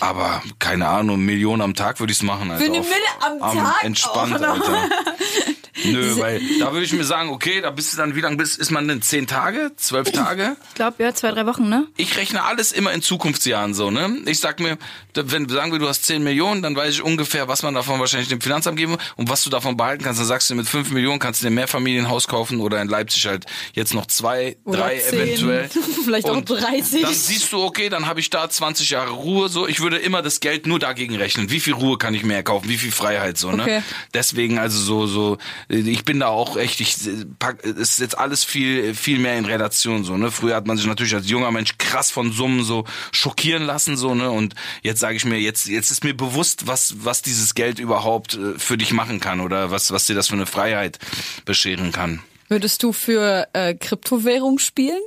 Speaker 4: Aber keine Ahnung, Millionen am Tag würde ich es machen. Alter.
Speaker 2: eine
Speaker 4: Auf-
Speaker 2: Mille am Tag
Speaker 4: Entspannt,
Speaker 2: auch noch.
Speaker 4: Alter. [LAUGHS] Nö, weil da würde ich mir sagen, okay, da bist du dann, wie lange bist, ist man denn? Zehn Tage? Zwölf Tage?
Speaker 3: Ich glaube, ja, zwei, drei Wochen, ne?
Speaker 4: Ich rechne alles immer in Zukunftsjahren so, ne? Ich sag mir, wenn sagen wir, du hast 10 Millionen, dann weiß ich ungefähr, was man davon wahrscheinlich dem Finanzamt geben und was du davon behalten kannst. Dann sagst du, mit 5 Millionen kannst du dir ein Mehrfamilienhaus kaufen oder in Leipzig halt jetzt noch zwei,
Speaker 2: Oder
Speaker 4: drei
Speaker 2: 10,
Speaker 4: eventuell. [LAUGHS]
Speaker 2: vielleicht auch
Speaker 4: Und
Speaker 2: 30.
Speaker 4: Dann siehst du, okay, dann habe ich da 20 Jahre Ruhe. So, ich würde immer das Geld nur dagegen rechnen. Wie viel Ruhe kann ich mehr kaufen? Wie viel Freiheit so, ne?
Speaker 2: Okay.
Speaker 4: Deswegen also so so ich bin da auch echt ich pack ist jetzt alles viel viel mehr in Relation so, ne? Früher hat man sich natürlich als junger Mensch krass von Summen so schockieren lassen so, ne? Und jetzt sage ich mir jetzt jetzt ist mir bewusst, was was dieses Geld überhaupt äh, für dich machen kann oder was was dir das für eine Freiheit bescheren kann.
Speaker 2: Würdest du für äh, Kryptowährung spielen?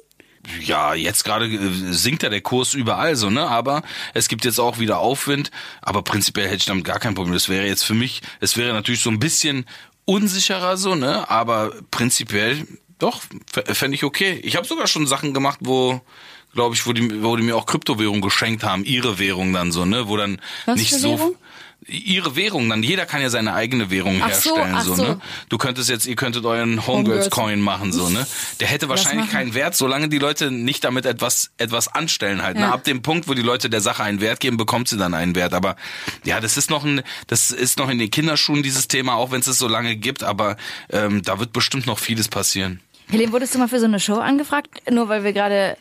Speaker 4: Ja, jetzt gerade äh, sinkt ja der Kurs überall so, ne? Aber es gibt jetzt auch wieder Aufwind. Aber prinzipiell hätte ich damit gar kein Problem. Das wäre jetzt für mich, es wäre natürlich so ein bisschen unsicherer so, ne? Aber prinzipiell doch, fände ich okay. Ich habe sogar schon Sachen gemacht, wo glaube ich, wo die, wo die mir auch Kryptowährung geschenkt haben, ihre Währung dann so, ne? Wo dann
Speaker 2: Was
Speaker 4: nicht so
Speaker 2: Währung?
Speaker 4: Ihre Währung dann jeder kann ja seine eigene Währung
Speaker 2: Ach
Speaker 4: herstellen so,
Speaker 2: so.
Speaker 4: ne du könntest jetzt ihr könntet euren Homegirls. Coin machen so ne der hätte wahrscheinlich keinen Wert solange die Leute nicht damit etwas etwas anstellen halt ne?
Speaker 2: Ja.
Speaker 4: ab dem Punkt wo die Leute der Sache einen Wert geben bekommt sie dann einen Wert aber ja das ist noch ein das ist noch in den Kinderschuhen dieses Thema auch wenn es es so lange gibt aber ähm, da wird bestimmt noch vieles passieren
Speaker 3: Helene, wurdest du mal für so eine Show angefragt? Nur weil wir gerade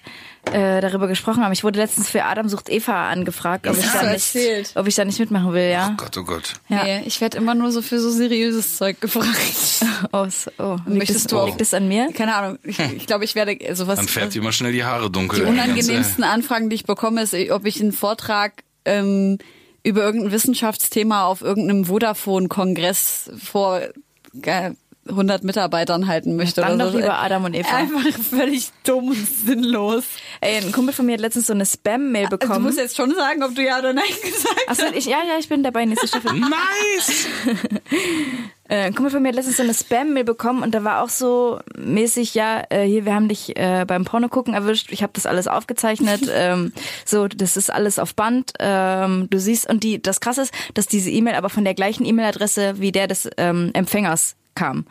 Speaker 3: äh, darüber gesprochen haben. Ich wurde letztens für Adam sucht Eva angefragt, ob,
Speaker 4: Ja,
Speaker 3: ich da nicht, ob ich da nicht mitmachen will, ja.
Speaker 4: oh Gott oh Gott
Speaker 3: Ja.
Speaker 2: Nee, ich werde immer nur so für so seriöses Zeug gefragt. [LAUGHS]
Speaker 3: Oh, so, oh.
Speaker 2: Möchtest du auch-
Speaker 3: liegt das an mir?
Speaker 2: Keine Ahnung. Ich, ich glaube, ich werde sowas.
Speaker 4: dann färbt immer schnell die Haare dunkel
Speaker 2: die unangenehmsten Anfragen, die ich bekomme, ist, ob ich einen Vortrag ähm, über irgendein Wissenschaftsthema auf irgendeinem Vodafone-Kongress vor äh, 100 Mitarbeitern halten möchte.
Speaker 3: Dann
Speaker 2: oder
Speaker 3: doch
Speaker 2: so.
Speaker 3: lieber Adam und Eva.
Speaker 2: Einfach völlig dumm und sinnlos.
Speaker 3: Ey, ein Kumpel von mir hat letztens so eine Spam-Mail
Speaker 2: Also, du
Speaker 3: bekommen.
Speaker 2: musst jetzt schon sagen, ob du ja oder nein gesagt hast.
Speaker 3: Achso, ich, ja, ja, ich bin dabei, nächste Staffel. [LAUGHS]
Speaker 4: nice [LAUGHS]
Speaker 3: Äh, ein Kumpel von mir hat letztens so eine Spam-Mail bekommen und da war auch so mäßig, ja, äh, hier, wir haben dich äh, beim Porno gucken erwischt, ich habe das alles aufgezeichnet, [LAUGHS] ähm, so, das ist alles auf Band, ähm, du siehst, und die, das krasse ist, dass diese E-Mail aber von der gleichen E-Mail-Adresse wie der des ähm, Empfängers kam.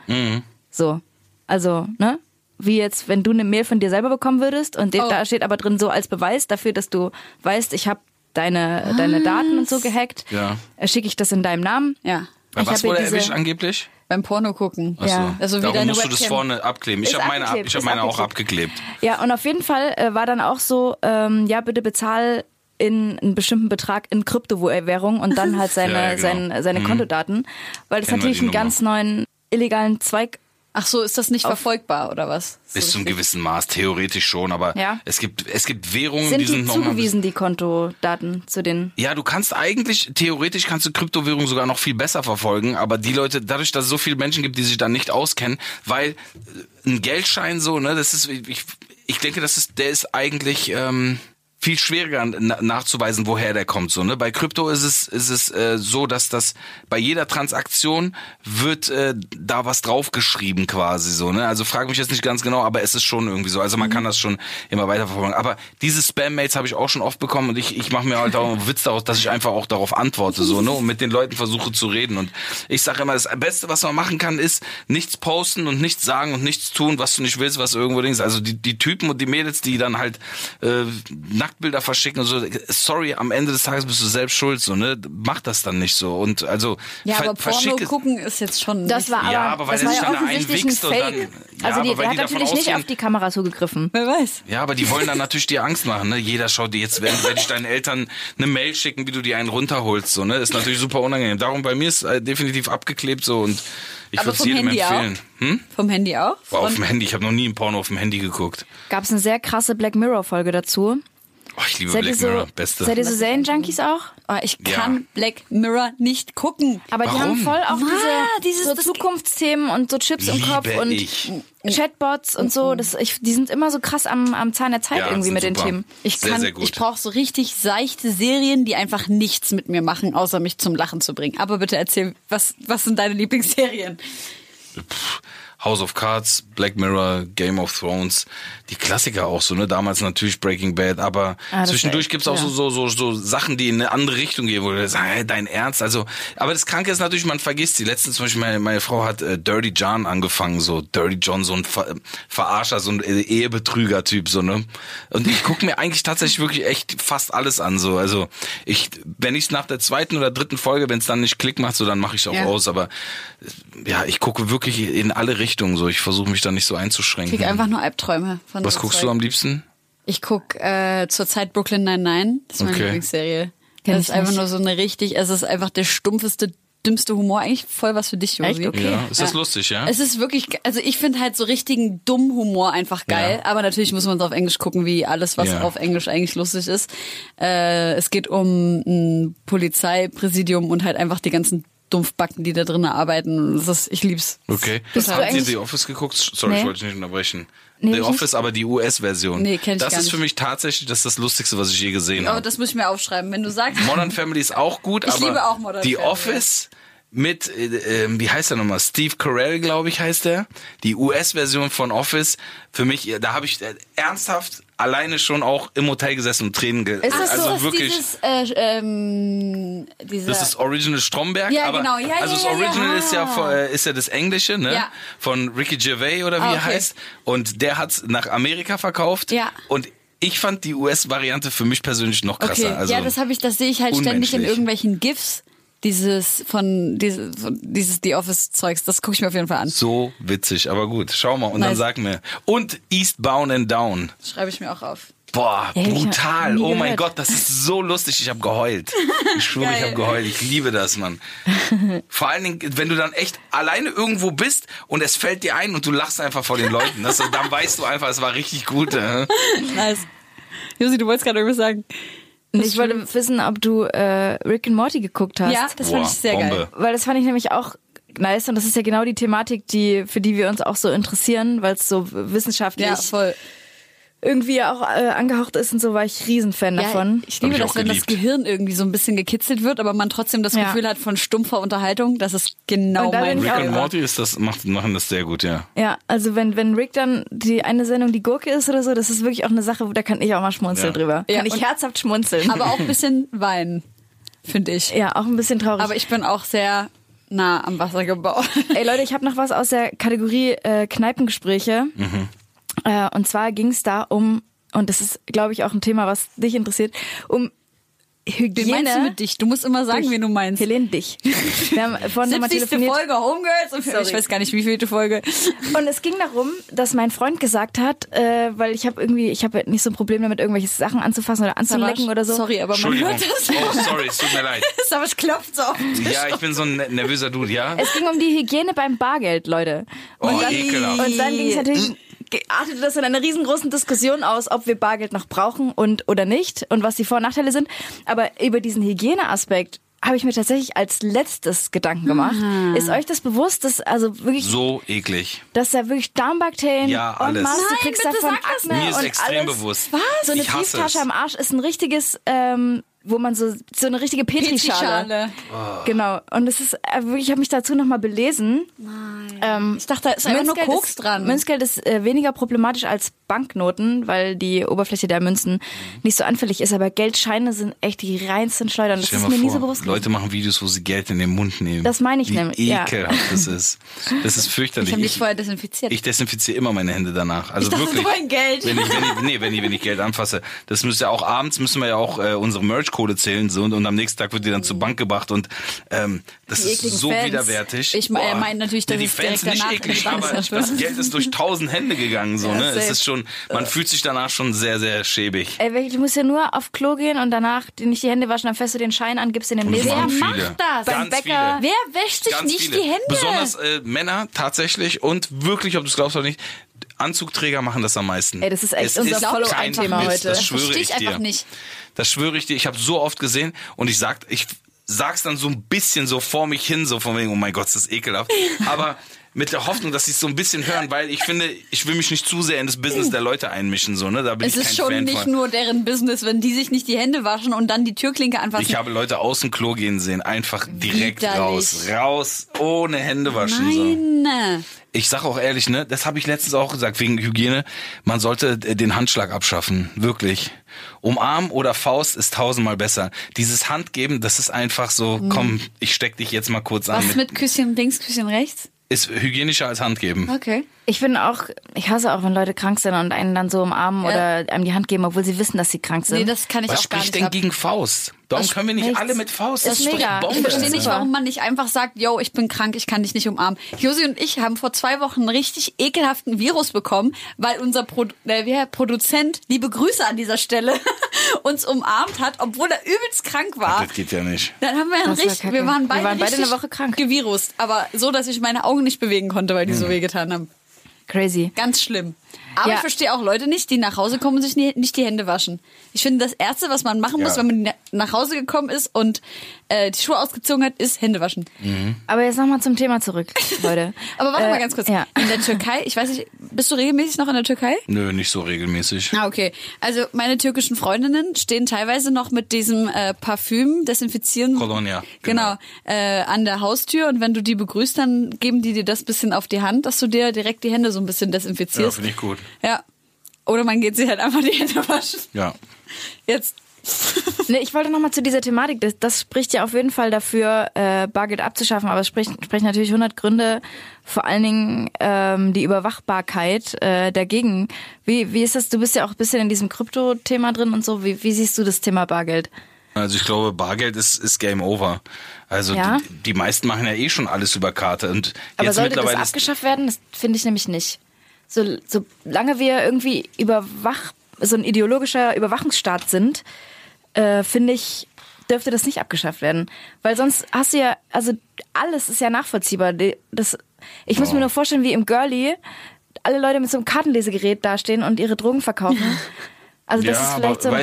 Speaker 3: So, also, ne? Wie jetzt, wenn du eine Mail von dir selber bekommen würdest und
Speaker 2: Oh.
Speaker 3: da steht aber drin so als Beweis dafür, dass du weißt, ich habe deine, deine Daten und so gehackt,
Speaker 4: Ja.
Speaker 3: äh, schicke ich das in deinem Namen.
Speaker 2: Ja,
Speaker 4: Bei was wurde er erwischt angeblich
Speaker 2: beim Porno gucken.
Speaker 4: Ach so.
Speaker 3: Ja.
Speaker 2: Also wie
Speaker 4: Darum
Speaker 2: deine
Speaker 4: musst du das
Speaker 2: Webcam.
Speaker 4: vorne abkleben. Ich habe meine, ab, ich hab meine auch
Speaker 3: abgeklebt. Ja, und auf jeden Fall äh, war dann auch so, ähm, ja, bitte bezahl in einen bestimmten Betrag in Kryptowährung und dann halt [LAUGHS] seine,
Speaker 4: Ja, genau.
Speaker 3: seine, seine
Speaker 4: Mhm.
Speaker 3: Kontodaten. Weil das
Speaker 4: Kennen
Speaker 3: natürlich einen ganz neuen illegalen Zweig.
Speaker 2: Ach so, ist das nicht verfolgbar oder was?
Speaker 4: Bis
Speaker 2: So
Speaker 4: zu einem
Speaker 2: richtig.
Speaker 4: gewissen Maß, theoretisch schon, aber
Speaker 3: Ja.
Speaker 4: es gibt es gibt Währungen,
Speaker 3: Sind
Speaker 4: die
Speaker 3: die
Speaker 4: sind noch
Speaker 3: zugewiesen, die Kontodaten zu den.
Speaker 4: Ja, du kannst eigentlich, theoretisch kannst du Kryptowährungen sogar noch viel besser verfolgen, aber die Leute, dadurch, dass es so viele Menschen gibt, die sich da nicht auskennen, weil äh, ein Geldschein so, ne, das ist, ich, ich denke, das ist, der ist eigentlich, ähm, viel schwieriger na nachzuweisen, woher der kommt. So, ne? Bei Krypto ist es, ist es äh, so, dass das bei jeder Transaktion wird äh, da was draufgeschrieben quasi so. Ne? Also frage mich jetzt nicht ganz genau, aber es ist schon irgendwie so. Also man kann das schon immer weiterverfolgen. Aber diese Spam-Mails habe ich auch schon oft bekommen und ich, ich mache mir halt auch einen Witz daraus, dass ich einfach auch darauf antworte so, ne? Und mit den Leuten versuche zu reden. Und ich sage immer, das Beste, was man machen kann, ist nichts posten und nichts sagen und nichts tun, was du nicht willst, was irgendwo denkst. Also die, die Typen und die Mädels, die dann halt äh, Nacktbilder verschicken und so, sorry, am Ende des Tages bist du selbst schuld, so, ne? Mach das dann nicht so. Und also
Speaker 2: Ja, aber Porno gucken ist jetzt schon.
Speaker 3: Das war aber,
Speaker 4: Ja, aber weil
Speaker 3: das war ja offensichtlich ein
Speaker 4: und dann-
Speaker 3: Fake.
Speaker 4: Ja,
Speaker 3: also die, der
Speaker 4: die
Speaker 3: hat
Speaker 4: davon
Speaker 3: natürlich nicht auf die Kamera zugegriffen.
Speaker 2: Wer weiß.
Speaker 4: Ja, aber die wollen dann natürlich dir Angst machen, ne? Jeder schaut dir jetzt, werden, werde ich deinen Eltern eine Mail schicken, wie du dir einen runterholst, so, ne? Ist natürlich super unangenehm. Darum bei mir ist äh, definitiv abgeklebt so und ich würde es jedem
Speaker 2: Handy
Speaker 4: empfehlen. Hm?
Speaker 2: Vom Handy auch?
Speaker 4: Boah, auf dem Handy, ich habe noch nie ein Porno auf dem Handy geguckt.
Speaker 3: Gab es eine sehr krasse Black Mirror Folge dazu.
Speaker 4: Oh, ich liebe
Speaker 3: Seid ihr
Speaker 4: Black
Speaker 3: so,
Speaker 4: Mirror, beste.
Speaker 3: seid ihr so Serienjunkies auch?
Speaker 2: Oh, ich
Speaker 4: Ja.
Speaker 2: kann Black Mirror nicht gucken.
Speaker 3: Aber die
Speaker 4: Warum?
Speaker 3: haben voll auch
Speaker 2: Ah,
Speaker 3: diese,
Speaker 2: dieses-
Speaker 3: so Zukunftsthemen und so Chips im Kopf und
Speaker 4: ich.
Speaker 3: Chatbots und so. Das, ich, die sind immer so krass am, am Zahn der Zeit
Speaker 4: Ja,
Speaker 3: irgendwie mit den
Speaker 4: super.
Speaker 3: Themen.
Speaker 2: Ich kann,
Speaker 4: sehr
Speaker 2: ich brauche so richtig seichte Serien, die einfach nichts mit mir machen, außer mich zum Lachen zu bringen. Aber bitte erzähl, was, was sind deine Lieblingsserien?
Speaker 4: House of Cards, Black Mirror, Game of Thrones, die Klassiker auch so, ne? Damals natürlich Breaking Bad, aber
Speaker 3: Ah,
Speaker 4: zwischendurch
Speaker 3: war-
Speaker 4: gibt's auch
Speaker 3: ja.
Speaker 4: so, so, so, Sachen, die in eine andere Richtung gehen, wo du sagst, hey, dein Ernst? Also, aber das Kranke ist natürlich, man vergisst sie. Letztens zum Beispiel, meine, meine Frau hat äh, Dirty John angefangen, so Dirty John, so ein Ver Verarscher, so ein äh, Ehebetrüger-Typ, so, ne? Und ich gucke mir eigentlich tatsächlich wirklich echt fast alles an, so. Also, ich, wenn ich es nach der zweiten oder dritten Folge, wenn es dann nicht Klick macht, so, dann mache ich auch
Speaker 2: Ja.
Speaker 4: aus, aber äh, ja, ich gucke wirklich in alle Richtungen, so. Ich versuche mich da nicht so
Speaker 2: Ich
Speaker 4: einzuschränken.
Speaker 2: krieg einfach nur Albträume von
Speaker 4: Was
Speaker 2: so
Speaker 4: guckst
Speaker 2: Zeug.
Speaker 4: du am liebsten?
Speaker 2: Ich guck äh, zurzeit Brooklyn Nine-Nine. Das ist meine
Speaker 4: Okay.
Speaker 2: Lieblingsserie.
Speaker 3: Kenn
Speaker 2: Das ist einfach
Speaker 3: nicht.
Speaker 2: nur so eine richtig, es ist einfach der stumpfeste, dümmste Humor. Eigentlich voll was für dich, Josi.
Speaker 3: Okay.
Speaker 4: Ja, ist das lustig, ja?
Speaker 2: Es ist wirklich, also ich finde halt so richtigen dummen Humor einfach geil.
Speaker 4: Ja.
Speaker 2: Aber natürlich muss man es auf Englisch gucken, wie alles, was
Speaker 4: Ja.
Speaker 2: auf Englisch eigentlich lustig ist. Äh, es geht um ein Polizeipräsidium und halt einfach die ganzen Dumpfbacken, die da drinnen arbeiten. Das ist, ich lieb's.
Speaker 4: Okay.
Speaker 3: Bist
Speaker 4: Habt ihr The Office geguckt? Sorry,
Speaker 3: Nee.
Speaker 4: ich wollte dich nicht unterbrechen.
Speaker 3: Nee,
Speaker 4: The Office, aber die US-Version.
Speaker 2: Nee, kenn ich
Speaker 4: Das
Speaker 2: gar
Speaker 4: ist
Speaker 2: nicht.
Speaker 4: für mich tatsächlich das, das Lustigste, was ich je gesehen
Speaker 2: Aber
Speaker 4: habe.
Speaker 2: das muss ich mir aufschreiben. Wenn du sagst,
Speaker 4: Modern Family ist auch gut,
Speaker 2: Ich
Speaker 4: aber
Speaker 2: liebe auch Modern
Speaker 4: die
Speaker 2: Family.
Speaker 4: Office mit, äh, äh, wie heißt er nochmal? Steve Carell, glaube ich, heißt er. Die US-Version von Office. Für mich, da habe ich äh, ernsthaft alleine schon auch im Hotel gesessen und Tränen ge
Speaker 3: Ist das
Speaker 4: also
Speaker 3: so,
Speaker 2: das
Speaker 4: wirklich.
Speaker 2: dieses, äh, ähm,
Speaker 4: Das ist Original Stromberg,
Speaker 2: Ja,
Speaker 4: aber
Speaker 2: genau. Ja,
Speaker 4: also
Speaker 2: ja,
Speaker 4: das
Speaker 2: ja, ja.
Speaker 4: Original ist ja
Speaker 2: Ah.
Speaker 4: von- äh, ist ja das Englische, ne?
Speaker 2: Ja.
Speaker 4: Von Ricky Gervais oder wie
Speaker 2: Ah,
Speaker 4: er
Speaker 2: okay.
Speaker 4: heißt und der hat's nach Amerika verkauft
Speaker 2: Ja.
Speaker 4: und ich fand die US-Variante für mich persönlich noch krasser.
Speaker 2: Okay,
Speaker 4: Also
Speaker 2: ja, das habe ich, das sehe ich halt ständig in irgendwelchen GIFs. Dieses von dieses, dieses The Office Zeugs, das gucke ich mir auf jeden Fall an.
Speaker 4: so witzig, aber gut, schau mal und dann
Speaker 2: Nice.
Speaker 4: sag mir. Und Eastbound and Down.
Speaker 2: Schreibe ich mir auch auf.
Speaker 4: Boah,
Speaker 3: Ja,
Speaker 4: brutal. Oh mein
Speaker 3: gehört.
Speaker 4: Gott, das ist so lustig. Ich habe geheult. Ich schwöre, ich habe geheult. Ich liebe das, Mann. Vor allen Dingen, wenn du dann echt alleine irgendwo bist und es fällt dir ein und du lachst einfach vor den Leuten. Das, dann weißt du einfach, es war richtig gut. Äh?
Speaker 2: Nice. Josi, du wolltest gerade irgendwas sagen.
Speaker 3: Ich wollte wissen, ob du äh, Rick and Morty geguckt hast.
Speaker 2: Ja, das fand
Speaker 4: Boah,
Speaker 2: ich sehr
Speaker 4: Bombe.
Speaker 2: geil.
Speaker 3: Weil das fand ich nämlich auch nice und das ist ja genau die Thematik, die für die wir uns auch so interessieren, weil es so wissenschaftlich
Speaker 2: Ja, voll.
Speaker 3: Irgendwie auch äh, angehaucht ist und so war ich Riesenfan davon.
Speaker 2: ich liebe
Speaker 4: ich
Speaker 2: das, wenn das. Gehirn irgendwie so ein bisschen gekitzelt wird, aber man trotzdem das
Speaker 3: Ja.
Speaker 2: Gefühl hat von stumpfer Unterhaltung. Das ist genau
Speaker 3: Und
Speaker 2: mein
Speaker 4: Rick and Morty ist das, macht, machen das sehr gut, ja.
Speaker 3: Ja, also wenn, wenn Rick dann die eine Sendung die Gurke ist oder so, das ist wirklich auch eine Sache, da kann ich auch mal schmunzeln
Speaker 4: Ja.
Speaker 3: drüber.
Speaker 2: Ja,
Speaker 3: kann ich
Speaker 2: und-
Speaker 3: herzhaft schmunzeln.
Speaker 2: Aber auch ein bisschen weinen, finde ich.
Speaker 3: ja, auch ein bisschen traurig.
Speaker 2: Aber ich bin auch sehr nah am Wasser gebaut.
Speaker 3: Ey Leute, ich habe noch was aus der Kategorie äh, Kneipengespräche.
Speaker 4: Mhm.
Speaker 3: Äh, und zwar ging es da um, und das ist, glaube ich, auch ein Thema, was dich interessiert, um Hygiene.
Speaker 2: Wen meinst du mit dich? Du musst immer sagen,
Speaker 3: Dich.
Speaker 2: wen du meinst.
Speaker 3: Helene, dich. Wir haben vorhin nochmal
Speaker 2: 70.
Speaker 3: telefoniert.
Speaker 2: Folge Homegirls. Und
Speaker 3: Sorry.
Speaker 2: ich weiß gar nicht, wie vielte Folge.
Speaker 3: Und es ging darum, dass mein Freund gesagt hat, äh, weil ich habe irgendwie, ich habe nicht so ein Problem damit, irgendwelche Sachen anzufassen oder anzulecken oder so.
Speaker 2: Sorry, aber man hört das.
Speaker 4: Oh, sorry, es tut mir leid. [LAUGHS]
Speaker 2: aber es klopft so auf.
Speaker 4: Ja, ich bin so ein ne- nervöser Dude, ja?
Speaker 3: Es ging um die Hygiene beim Bargeld, Leute.
Speaker 4: Oh,
Speaker 3: Und dann,
Speaker 4: ekelhaft.
Speaker 3: und dann ging es natürlich, artete das in einer riesengroßen Diskussion aus, ob wir Bargeld noch brauchen und oder nicht und was die Vor- und Nachteile sind. Aber über diesen Hygieneaspekt habe ich mir tatsächlich als letztes Gedanken gemacht. Ist euch das bewusst, dass also wirklich,
Speaker 4: So eklig.
Speaker 3: dass da wirklich Darmbakterien
Speaker 4: Ja,
Speaker 3: und
Speaker 4: alles.
Speaker 3: Maß, du kriegst davon Akne
Speaker 4: Mir ist
Speaker 3: und
Speaker 4: extrem
Speaker 3: alles.
Speaker 4: bewusst.
Speaker 3: Was? So eine
Speaker 4: Ich
Speaker 3: Brieftasche am Arsch ist ein richtiges, ähm, wo man so so eine richtige Petrischale. Genau. Und es ist äh, wirklich, ich habe mich dazu noch mal belesen. Ähm,
Speaker 2: Ich dachte, da ist einfach nur Koks
Speaker 3: ist,
Speaker 2: dran.
Speaker 3: Münzgeld ist äh, weniger problematisch als Banknoten, weil die Oberfläche der Münzen nicht so anfällig ist. Aber Geldscheine sind echt die reinsten Schleudern. Das
Speaker 4: Stell
Speaker 3: ist mir
Speaker 4: mal
Speaker 3: nie so
Speaker 4: vor,
Speaker 3: bewusst gewesen.
Speaker 4: Leute machen Videos, wo sie Geld in den Mund nehmen.
Speaker 3: Das meine ich
Speaker 4: Wie
Speaker 3: nämlich, ja.
Speaker 4: ekelhaft das ist. Das ist [LAUGHS] fürchterlich.
Speaker 2: Ich habe dich
Speaker 4: Ich-
Speaker 2: vorher desinfiziert.
Speaker 4: Ich desinfiziere immer meine Hände danach. Also
Speaker 2: Ich dachte,
Speaker 4: wirklich.
Speaker 2: das Geld.
Speaker 4: Wenn ich, wenn ich, nee, wenn ich, wenn ich Geld anfasse. Das müsste ja auch abends müssen wir ja auch äh, unsere Merch-Kohle zählen so und, am nächsten Tag wird die dann zur Bank gebracht und ähm, das
Speaker 2: Die
Speaker 4: ist so
Speaker 2: Fans.
Speaker 4: widerwärtig.
Speaker 2: Ich me- er
Speaker 4: Boah.
Speaker 2: meint natürlich, dass
Speaker 4: nee, die Fans nicht
Speaker 2: in
Speaker 4: eklig, aber
Speaker 2: ist.
Speaker 4: das Geld ist durch tausend Hände gegangen so
Speaker 3: Ja,
Speaker 4: ne. Es ist schon, man fühlt sich danach schon sehr sehr schäbig.
Speaker 3: Ey, du musst ja nur auf Klo gehen und danach nicht die Hände waschen, dann fährst du den Schein an, gibst den dem
Speaker 4: Und das
Speaker 3: Leser.
Speaker 4: machen
Speaker 2: macht das?
Speaker 3: Beim
Speaker 4: Ganz
Speaker 3: Bäcker.
Speaker 4: viele.
Speaker 2: Wer wäscht sich
Speaker 4: Ganz
Speaker 2: nicht
Speaker 4: viele.
Speaker 2: die Hände?
Speaker 4: Besonders äh, Männer tatsächlich und wirklich, ob du es glaubst oder nicht, Anzugträger machen das am meisten.
Speaker 3: Ey, das ist echt
Speaker 4: es
Speaker 3: unser Follow-up-Thema heute.
Speaker 4: Das schwöre
Speaker 2: verstehe
Speaker 4: ich
Speaker 2: ich
Speaker 4: dir.
Speaker 2: einfach nicht.
Speaker 4: Das schwöre ich dir. Ich habe so oft gesehen und ich sag, ich sag's dann so ein bisschen so vor mich hin, so von wegen, oh mein Gott, das ist ekelhaft. [LAUGHS] Aber mit der Hoffnung, dass sie es so ein bisschen hören, weil ich finde, ich will mich nicht zu sehr in das Business der Leute einmischen, so, ne? Da bin
Speaker 2: Es
Speaker 4: ich
Speaker 2: ist
Speaker 4: kein
Speaker 2: schon
Speaker 4: Fan
Speaker 2: nicht
Speaker 4: von.
Speaker 2: nur deren Business, wenn die sich nicht die Hände waschen und dann die Türklinke anfassen.
Speaker 4: Ich habe Leute aus dem Klo gehen sehen, einfach direkt
Speaker 2: Widerlich.
Speaker 4: raus. Raus, ohne Hände waschen. So.
Speaker 2: Nein.
Speaker 4: Ich sag auch ehrlich, ne, das habe ich letztens auch gesagt, wegen Hygiene, man sollte äh, den Handschlag abschaffen, wirklich. Umarm oder Faust ist tausendmal besser. Dieses Handgeben, das ist einfach so, komm, ich steck dich jetzt mal kurz an.
Speaker 2: Mhm. Was mit Küsschen links, Küsschen rechts?
Speaker 4: Ist hygienischer als Handgeben.
Speaker 2: Okay.
Speaker 3: Ich finde auch, ich hasse auch, wenn Leute krank sind und einen dann so umarmen
Speaker 2: Ja.
Speaker 3: oder einem die Hand geben, obwohl sie wissen, dass sie krank sind.
Speaker 2: Nee, das kann ich
Speaker 4: Was
Speaker 2: auch gar
Speaker 4: spricht
Speaker 2: nicht
Speaker 4: denn
Speaker 2: ab.
Speaker 4: gegen Faust? Warum können wir nicht
Speaker 3: nichts.
Speaker 4: alle mit Faust?
Speaker 3: Ist
Speaker 4: doch
Speaker 3: mega.
Speaker 2: Ich verstehe nicht, warum man nicht einfach sagt, yo, ich bin krank, ich kann dich nicht umarmen. Josi und ich haben vor zwei Wochen einen richtig ekelhaften Virus bekommen, weil unser Pro äh, Produzent, liebe Grüße an dieser Stelle, [LAUGHS] uns umarmt hat, obwohl er übelst krank war.
Speaker 4: Das geht ja nicht.
Speaker 2: Dann haben wir einen
Speaker 3: Das war
Speaker 2: richtig, wir waren
Speaker 3: Wir
Speaker 2: beide,
Speaker 3: waren beide eine Woche krank.
Speaker 2: gevirust, aber so, dass ich meine Augen nicht bewegen konnte, weil die
Speaker 4: Hm.
Speaker 2: so wehgetan haben.
Speaker 3: Crazy.
Speaker 2: Ganz schlimm. Aber
Speaker 3: Ja.
Speaker 2: ich verstehe auch Leute nicht, die nach Hause kommen und sich nicht die Hände waschen. Ich finde, das Erste, was man machen muss,
Speaker 4: Ja.
Speaker 2: wenn man na- nach Hause gekommen ist und äh, die Schuhe ausgezogen hat, ist Hände waschen.
Speaker 3: Aber jetzt nochmal zum Thema zurück, Leute. [LAUGHS]
Speaker 2: Aber warte
Speaker 3: Äh,
Speaker 2: mal ganz kurz.
Speaker 3: Ja.
Speaker 2: In der Türkei, ich weiß nicht, bist du regelmäßig noch in der Türkei?
Speaker 4: Nö, nicht so regelmäßig.
Speaker 2: Ah, okay. Also meine türkischen Freundinnen stehen teilweise noch mit diesem äh, Parfüm desinfizieren.
Speaker 4: Colonia,
Speaker 2: Genau. Äh, an der Haustür und wenn du die begrüßt, dann geben die dir das bisschen auf die Hand, dass du dir direkt die Hände so ein bisschen
Speaker 4: Ja,
Speaker 2: desinfizierst.
Speaker 4: finde ich gut.
Speaker 2: Ja. Oder man geht sich halt einfach die Hände waschen.
Speaker 4: Ja.
Speaker 2: Jetzt. [LAUGHS]
Speaker 3: Nee, ich wollte nochmal zu dieser Thematik. Das, das spricht ja auf jeden Fall dafür, äh, Bargeld abzuschaffen, aber es spricht, spricht natürlich 100 Gründe, vor allen Dingen ähm, die Überwachbarkeit äh, dagegen. Wie, wie ist das? Du bist ja auch ein bisschen in diesem Krypto-Thema drin und so. Wie, wie siehst du das Thema Bargeld?
Speaker 4: Also ich glaube, Bargeld ist, ist Game Over. Also
Speaker 3: Ja?
Speaker 4: die, die meisten machen ja eh schon alles über Karte. Und
Speaker 3: Aber
Speaker 4: jetzt
Speaker 3: sollte das
Speaker 4: mittlerweile ist,
Speaker 3: abgeschafft werden? Das finde ich nämlich nicht. So, solange wir irgendwie überwach, so ein ideologischer Überwachungsstaat sind, äh, finde ich, dürfte das nicht abgeschafft werden. Weil sonst hast du ja, also alles ist ja nachvollziehbar. Das, ich muss mir nur vorstellen, wie im Girlie alle Leute mit so einem Kartenlesegerät dastehen und ihre Drogen verkaufen. [LAUGHS] Also das
Speaker 4: ja,
Speaker 3: ist
Speaker 4: aber
Speaker 3: vielleicht so. ein-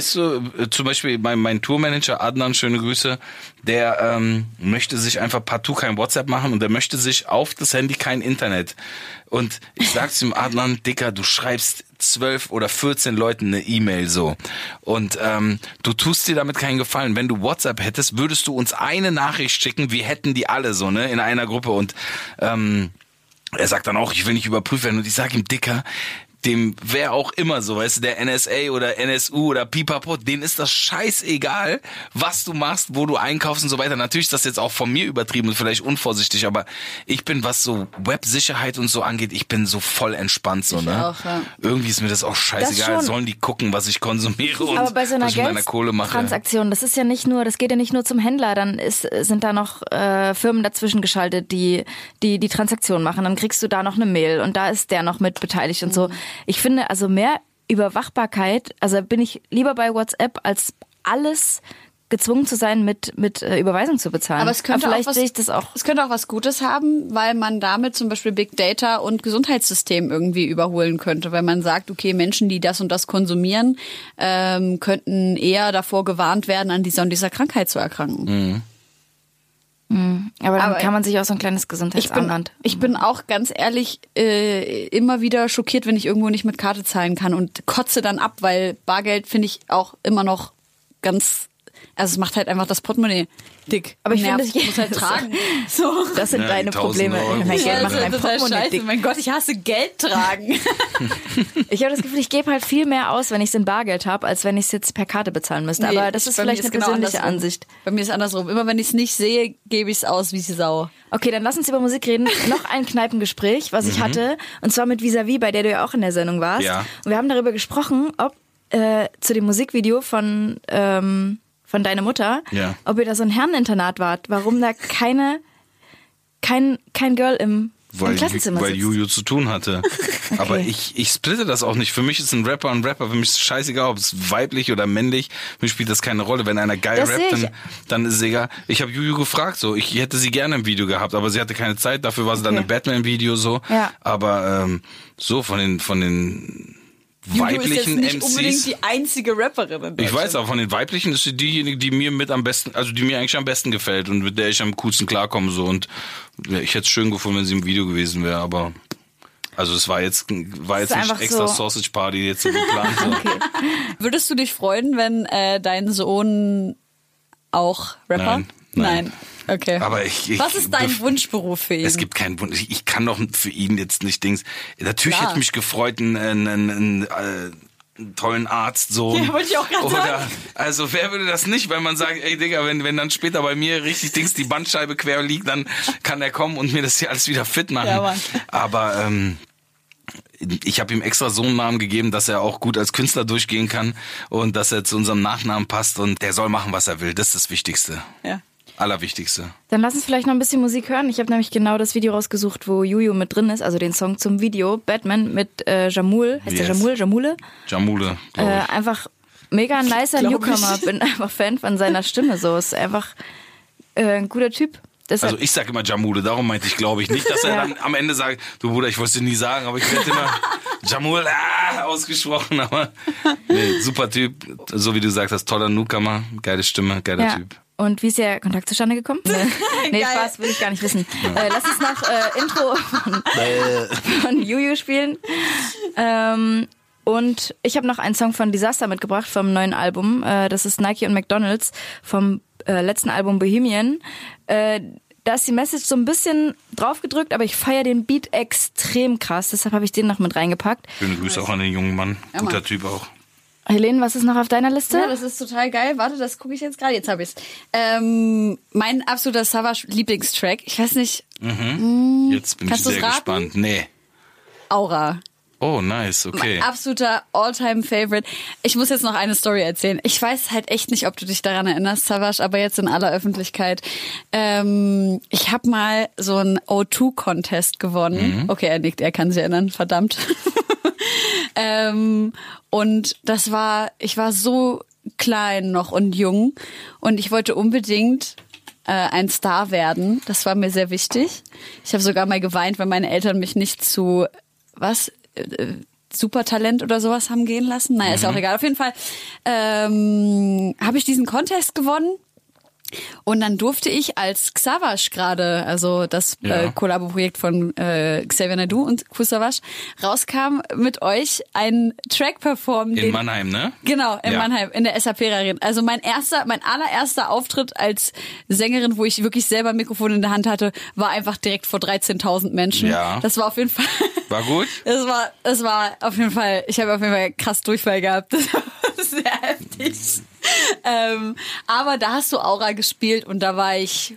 Speaker 4: weißt du, äh, zum Beispiel mein, mein Tourmanager Adnan, schöne Grüße, der ähm, möchte sich einfach partout kein WhatsApp machen und der möchte sich auf das Handy kein Internet. Und ich sag zu ihm, Adnan, Dicker, du schreibst zwölf oder 14 Leuten eine E-Mail so. Und ähm, du tust dir damit keinen Gefallen. Wenn du WhatsApp hättest, würdest du uns eine Nachricht schicken, wir hätten die alle so, ne, in einer Gruppe. Und ähm, er sagt dann auch, ich will nicht überprüft werden. Und ich sage ihm, Dicker, dem wer auch immer so, weißt du, der NSA oder NSU oder Pipapo, denen ist das scheißegal, was du machst, wo du einkaufst und so weiter. Natürlich ist das jetzt auch von mir übertrieben und vielleicht unvorsichtig, aber ich bin, was so Websicherheit und so angeht, ich bin so voll entspannt so,
Speaker 2: Ich
Speaker 4: ne?
Speaker 2: auch, ja.
Speaker 4: Irgendwie ist mir das auch scheißegal.
Speaker 3: schon.
Speaker 4: Sollen die gucken, was ich konsumiere und
Speaker 3: Aber bei so einer
Speaker 4: was ich mit meiner Kohle mache.
Speaker 3: Geldtransaktion, das ist ja nicht nur, das geht ja nicht nur zum Händler, dann ist, sind da noch äh, Firmen dazwischen geschaltet, die, die die Transaktion machen. Dann kriegst du da noch eine Mail und da ist der noch mit beteiligt und so.
Speaker 2: Mhm.
Speaker 3: Ich finde also mehr Überwachbarkeit, also bin ich lieber bei WhatsApp als alles gezwungen zu sein, mit, mit äh, Überweisung zu bezahlen.
Speaker 2: Aber es könnte
Speaker 3: vielleicht
Speaker 2: auch was,
Speaker 3: sehe ich das auch.
Speaker 2: Es könnte auch was Gutes haben, weil man damit zum Beispiel Big Data und Gesundheitssystem irgendwie überholen könnte, weil man sagt, okay, Menschen, die das und das konsumieren, ähm, könnten eher davor gewarnt werden, an dieser und dieser Krankheit zu erkranken.
Speaker 3: Aber dann
Speaker 2: Aber-
Speaker 3: kann man sich auch so ein kleines
Speaker 2: Ich bin,
Speaker 3: Gesundheitsarmband.
Speaker 2: ich bin auch ganz ehrlich äh, immer wieder schockiert, wenn ich irgendwo nicht mit Karte zahlen kann und kotze dann ab, weil Bargeld finde ich auch immer noch ganz, also es macht halt einfach das Portemonnaie dick.
Speaker 3: Aber ich finde, ich-
Speaker 2: muss halt [LAUGHS] tragen. So.
Speaker 3: Das sind
Speaker 4: Ja,
Speaker 3: deine
Speaker 4: die
Speaker 3: Probleme.
Speaker 4: Euro.
Speaker 3: Mein Geld macht mein Portemonnaie dick.
Speaker 2: Mein Gott, ich hasse Geld tragen. [LAUGHS]
Speaker 3: Ich habe das Gefühl, ich gebe halt viel mehr aus, wenn ich es in Bargeld habe, als wenn ich es jetzt per Karte bezahlen müsste.
Speaker 2: Nee,
Speaker 3: Aber das ist vielleicht eine
Speaker 2: genau
Speaker 3: persönliche
Speaker 2: andersrum.
Speaker 3: Ansicht.
Speaker 2: Bei mir ist andersrum. Immer wenn ich es nicht sehe, gebe ich es aus wie Sau.
Speaker 3: Okay, dann lass uns über Musik reden. [LAUGHS] Noch ein Kneipengespräch, was ich hatte, und zwar mit Visavi, bei der du ja auch in der Sendung warst.
Speaker 4: Ja.
Speaker 3: Und wir haben darüber gesprochen, ob äh, zu dem Musikvideo von ähm, von deiner Mutter,
Speaker 4: Ja.
Speaker 3: ob ihr da so ein Herreninternat wart, warum da keine kein kein Girl im,
Speaker 4: Weil,
Speaker 3: im Klassenzimmer
Speaker 4: weil
Speaker 3: sitzt.
Speaker 4: Juju zu tun hatte. [LAUGHS] Aber ich, ich splitte das auch nicht. Für mich ist ein Rapper ein Rapper. Für mich ist es scheißegal, ob es weiblich oder männlich. Für mich spielt das keine Rolle. Wenn einer geil
Speaker 3: Das
Speaker 4: rappt, dann, dann ist es egal. Ich habe Juju gefragt, so ich hätte sie gerne im Video gehabt, aber sie hatte keine Zeit. Dafür war sie dann
Speaker 3: Okay.
Speaker 4: im Batman-Video so.
Speaker 3: Ja.
Speaker 4: Aber ähm, so von den von den
Speaker 2: Juju ist jetzt
Speaker 4: weiblichen
Speaker 2: nicht unbedingt
Speaker 4: MCs.
Speaker 2: die einzige Rapperin in
Speaker 4: Ich weiß, aber von den weiblichen ist sie diejenige, die mir mit am besten, also die mir eigentlich am besten gefällt und mit der ich am coolsten klarkomme so und ja, ich hätte es schön gefunden, wenn sie im Video gewesen wäre, aber also es war jetzt war jetzt nicht extra
Speaker 3: so-
Speaker 4: Sausage Party jetzt so [LAUGHS] geplant. so.
Speaker 2: Würdest du dich freuen, wenn äh, dein Sohn auch Rapper?
Speaker 4: Nein, nein.
Speaker 2: Okay.
Speaker 4: Aber ich, ich
Speaker 2: Was ist dein Wunschberuf für ihn?
Speaker 4: Es gibt keinen Wunsch. Ich, kann doch für ihn jetzt nicht Dings. Natürlich
Speaker 2: Klar.
Speaker 4: hätte mich gefreut, einen, einen, einen, äh, einen tollen Arzt so.
Speaker 2: Ja, wollte ich auch grad
Speaker 4: Oder
Speaker 2: sagen.
Speaker 4: also wer würde das nicht, wenn man sagt, ey Digga, wenn wenn dann später bei mir richtig Dings die Bandscheibe quer liegt, dann kann er kommen und mir das hier alles wieder fit machen.
Speaker 2: Ja, Mann.
Speaker 4: Aber ähm, ich habe ihm extra so einen Namen gegeben, dass er auch gut als Künstler durchgehen kann und dass er zu unserem Nachnamen passt und der soll machen, was er will. Das ist das Wichtigste.
Speaker 2: ja.
Speaker 4: Allerwichtigste.
Speaker 3: Dann lass uns vielleicht noch ein bisschen Musik hören. Ich habe nämlich genau das Video rausgesucht, wo Juju mit drin ist, also den Song zum Video Batman mit äh, Jamul. Heißt der
Speaker 4: Yes.
Speaker 3: Jamul? Jamule?
Speaker 4: Jamule,
Speaker 3: Äh, einfach mega nicer
Speaker 2: Glaub
Speaker 3: Newcomer.
Speaker 2: ich.
Speaker 3: Bin einfach Fan von seiner Stimme. So ist einfach äh, ein guter Typ. Deshalb,
Speaker 4: Also ich sag immer Jamule, darum meinte ich, glaube ich. Nicht, dass er
Speaker 3: Ja.
Speaker 4: dann am Ende sagt, du Bruder, ich wollte es dir nie sagen, aber ich werde immer [LAUGHS] Jamul ah, ausgesprochen. Aber nee, super Typ, so wie du gesagt hast, toller Newcomer, geile Stimme, geiler
Speaker 3: ja.
Speaker 4: Typ.
Speaker 3: Und wie ist der Kontakt zustande gekommen? [LAUGHS] Nee. Spaß, will ich gar nicht wissen. Äh, lass uns noch äh, Intro von, von Juju spielen. Ähm, und ich habe noch einen Song von Disaster mitgebracht vom neuen Album. Äh, das ist Nike und McDonalds vom äh, letzten Album Bohemian. Äh, da ist die Message so ein bisschen draufgedrückt, aber ich feiere den Beat extrem krass. Deshalb habe ich den noch mit reingepackt.
Speaker 4: Schöne Grüße auch an den jungen Mann.
Speaker 2: Ja,
Speaker 4: Guter
Speaker 2: Mann.
Speaker 4: Typ auch.
Speaker 3: Helene, was ist noch auf deiner Liste?
Speaker 2: Ja, das ist total geil. Warte, das gucke ich jetzt gerade. Jetzt habe ich's. Ähm, mein absoluter Savage Lieblingstrack. Ich weiß nicht,
Speaker 4: Jetzt bin
Speaker 2: Kannst
Speaker 4: ich sehr
Speaker 2: raten?
Speaker 4: gespannt. Nee.
Speaker 2: Aura.
Speaker 4: Oh, nice, okay.
Speaker 2: Mein absoluter All-Time-Favorite. Ich muss jetzt noch eine Story erzählen. Ich weiß halt echt nicht, ob du dich daran erinnerst, Savage, aber jetzt in aller Öffentlichkeit. Ähm, ich habe mal so einen O2-Contest gewonnen. Okay, er nickt, er kann sich erinnern, verdammt. [LAUGHS] ähm, und das war, ich war so klein noch und jung und ich wollte unbedingt äh, ein Star werden. Das war mir sehr wichtig. Ich habe sogar mal geweint, weil meine Eltern mich nicht zu was äh, Supertalent oder sowas haben gehen lassen. Naja, ist ja auch egal. Auf jeden Fall ähm, habe ich diesen Contest gewonnen. Und dann durfte ich als Xavash gerade, also das
Speaker 4: Ja.
Speaker 2: äh, Kollabo-Projekt von äh, Xavier Nadu und Kusavash, rauskam, mit euch einen Track performen.
Speaker 4: In
Speaker 2: den-
Speaker 4: Mannheim, ne?
Speaker 2: Genau, in
Speaker 4: Ja.
Speaker 2: Mannheim, in der SAP Arena. Also mein erster, mein allererster Auftritt als Sängerin, wo ich wirklich selber ein Mikrofon in der Hand hatte, war einfach direkt vor 13.000 Menschen.
Speaker 4: Ja.
Speaker 2: Das war auf jeden Fall, [LAUGHS]
Speaker 4: War gut?
Speaker 2: das war, das war auf jeden Fall, ich habe auf jeden Fall krass Durchfall gehabt. [LAUGHS] Das war sehr heftig. [LAUGHS] Ähm, aber da hast du Aura gespielt und da war ich,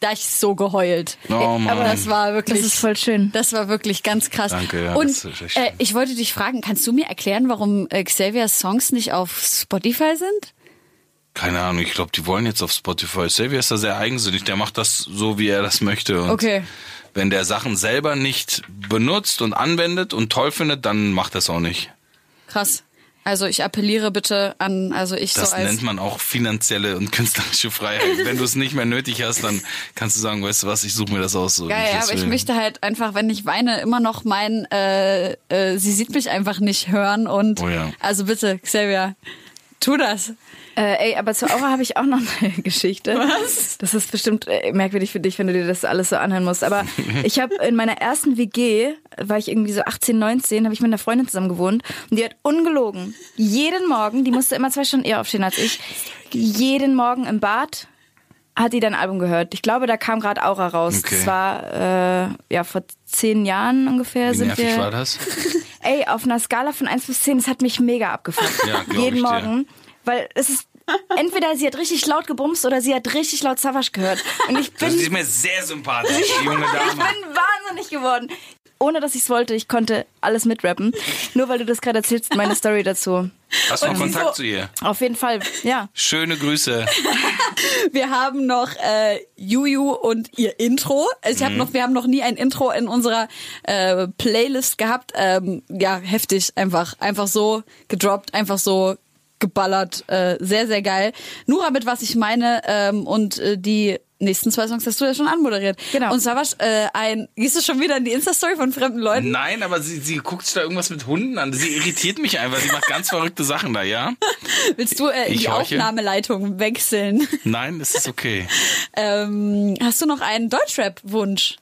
Speaker 2: da ich so geheult.
Speaker 4: Oh, Mann.
Speaker 2: Aber das war wirklich,
Speaker 3: Das ist voll schön.
Speaker 2: das war wirklich ganz krass.
Speaker 4: Danke, ja,
Speaker 2: Und
Speaker 4: das ist echt
Speaker 2: äh, ich wollte dich fragen, kannst du mir erklären, warum äh, Xaviers Songs nicht auf Spotify sind?
Speaker 4: Keine Ahnung, ich glaube, die wollen jetzt auf Spotify. Xavier ist da sehr eigensinnig, der macht das so, wie er das möchte. Und
Speaker 2: Okay.
Speaker 4: Wenn der Sachen selber nicht benutzt und anwendet und toll findet, dann macht er es auch nicht.
Speaker 2: Krass. Also ich appelliere bitte an, also ich
Speaker 4: Das
Speaker 2: so als
Speaker 4: nennt man auch finanzielle und künstlerische Freiheit. Wenn du es nicht mehr nötig hast, dann kannst du sagen, weißt du was, ich suche mir das aus. So,
Speaker 2: Geil,
Speaker 4: das
Speaker 2: aber ich möchte halt einfach, wenn ich weine, immer noch mein, äh, äh, sie sieht mich einfach nicht hören und
Speaker 4: Oh ja.
Speaker 2: also bitte, Xavier, tu das.
Speaker 3: Äh, ey, aber zu Aura habe ich auch noch eine [LAUGHS] Geschichte.
Speaker 2: Was?
Speaker 3: Das ist bestimmt äh, merkwürdig für dich, wenn du dir das alles so anhören musst. Aber [LAUGHS] ich habe in meiner ersten WG, war ich irgendwie so 18, 19, habe ich mit einer Freundin zusammen gewohnt und die hat ungelogen jeden Morgen, die musste immer zwei Stunden eher aufstehen als ich, jeden Morgen im Bad hat die dein Album gehört. Ich glaube, da kam gerade Aura raus.
Speaker 4: Okay.
Speaker 3: Das war äh, ja vor zehn Jahren ungefähr
Speaker 4: Wie
Speaker 3: sind
Speaker 4: nervig
Speaker 3: wir.
Speaker 4: war das? [LAUGHS]
Speaker 3: Ey, auf einer Skala von 1 bis 10, das hat mich mega abgefuckt.
Speaker 4: Ja,
Speaker 3: Jeden
Speaker 4: ich dir.
Speaker 3: Morgen. Weil es ist, entweder sie hat richtig laut gebumst oder sie hat richtig laut Savage gehört. Und ich bin,
Speaker 4: Das ist mir sehr sympathisch, die junge [LAUGHS]
Speaker 3: ich
Speaker 4: Dame.
Speaker 3: bin wahnsinnig geworden. Ohne dass ich es wollte, ich konnte alles mitrappen. Nur weil du das gerade erzählst, meine Story dazu.
Speaker 4: Hast du noch Kontakt
Speaker 3: so-
Speaker 4: zu ihr?
Speaker 3: Auf jeden Fall, ja.
Speaker 4: Schöne Grüße. [LAUGHS]
Speaker 2: Wir haben noch äh, Juju und ihr Intro. Ich hab noch, wir haben noch nie ein Intro in unserer äh, Playlist gehabt. Ähm, ja, heftig, einfach, einfach so gedroppt, einfach so geballert, äh, sehr, sehr geil. Nura mit was ich meine ähm, und äh, die nächsten zwei Songs hast du ja schon anmoderiert.
Speaker 3: Genau.
Speaker 2: Und Savas, äh, ein, gehst du schon wieder in die Insta-Story von fremden Leuten?
Speaker 4: Nein, aber sie, sie guckt sich da irgendwas mit Hunden an. Sie irritiert mich einfach. Sie macht ganz [LAUGHS] verrückte Sachen da, ja?
Speaker 2: Willst du äh, die
Speaker 4: horche.
Speaker 2: Aufnahmeleitung wechseln?
Speaker 4: Nein, es ist okay. [LAUGHS]
Speaker 2: ähm, hast du noch einen Deutschrap-Wunsch?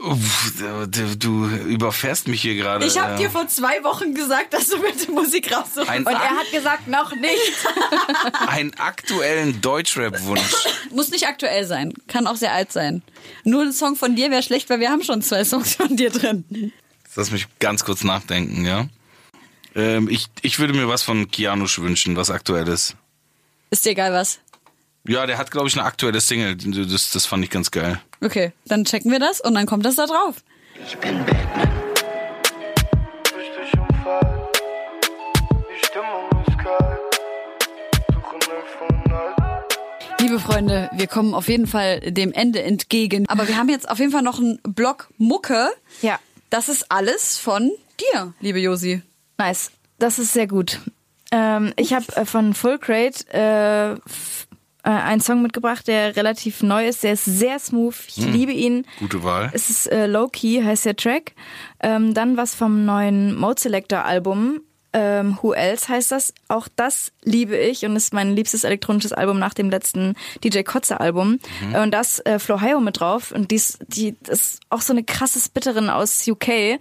Speaker 4: Uff, du, du überfährst mich hier gerade.
Speaker 2: Ich habe
Speaker 4: äh.
Speaker 2: dir vor zwei Wochen gesagt, dass du bitte Musik raussuchst.
Speaker 4: Ein-
Speaker 3: Und er hat gesagt, noch nicht. [LAUGHS] [LAUGHS]
Speaker 4: einen aktuellen Deutschrap-Wunsch.
Speaker 2: Muss nicht aktuell sein. Kann auch sehr alt sein. Nur ein Song von dir wäre schlecht, weil wir haben schon zwei Songs von dir drin.
Speaker 4: Lass mich ganz kurz nachdenken, ja? Ähm, ich, ich würde mir was von Kianusch wünschen, was aktuelles.
Speaker 2: Ist dir egal was.
Speaker 4: Ja, der hat, glaube ich, eine aktuelle Single. Das, das fand ich ganz geil.
Speaker 2: Okay, dann checken wir das und dann kommt das da drauf.
Speaker 6: Ich bin Batman.
Speaker 2: Liebe Freunde, wir kommen auf jeden Fall dem Ende entgegen. Aber wir haben jetzt auf jeden Fall noch einen Block Mucke.
Speaker 3: Ja.
Speaker 2: Das ist alles von dir, liebe Josi.
Speaker 3: Nice. Das ist sehr gut. Ähm, ich habe äh, von Full Crate äh, äh, einen Song mitgebracht, der relativ neu ist. Der ist sehr smooth. Ich liebe ihn.
Speaker 4: Gute Wahl.
Speaker 3: Es ist äh, Low Key, heißt der Track. Ähm, dann was vom neuen Mode Selector Album. Ähm, Who Else heißt das. Auch das liebe ich und ist mein liebstes elektronisches Album nach dem letzten DJ Kotze Album. Äh, Und das äh, Flo Hio mit drauf. Und dies, die, das ist auch so eine krasse Spitterin aus UK,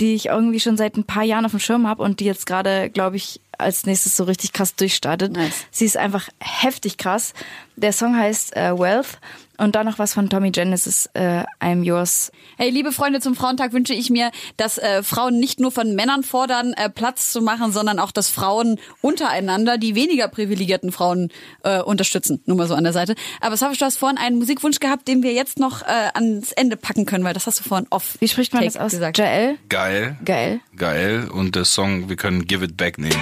Speaker 3: die ich irgendwie schon seit ein paar Jahren auf dem Schirm habe und die jetzt gerade, glaube ich, als nächstes so richtig krass durchstartet.
Speaker 2: Nice.
Speaker 3: Sie ist einfach heftig krass. Der Song heißt äh, Wealth und dann noch was von Tommy Genesis, äh, I'm Yours.
Speaker 2: Hey, liebe Freunde, zum Frauentag wünsche ich mir, dass äh, Frauen nicht nur von Männern fordern, äh, Platz zu machen, sondern auch, dass Frauen untereinander die weniger privilegierten Frauen äh, unterstützen. Nur mal so an der Seite. Aber Safisch, du hast vorhin einen Musikwunsch gehabt, den wir jetzt noch äh, ans Ende packen können, weil das hast du vorhin off.
Speaker 3: Wie spricht man
Speaker 2: Take
Speaker 3: das aus?
Speaker 2: Gesagt.
Speaker 3: Jael?
Speaker 4: Geil.
Speaker 3: Geil.
Speaker 4: Geil. Und der Song, wir können Give It Back nehmen.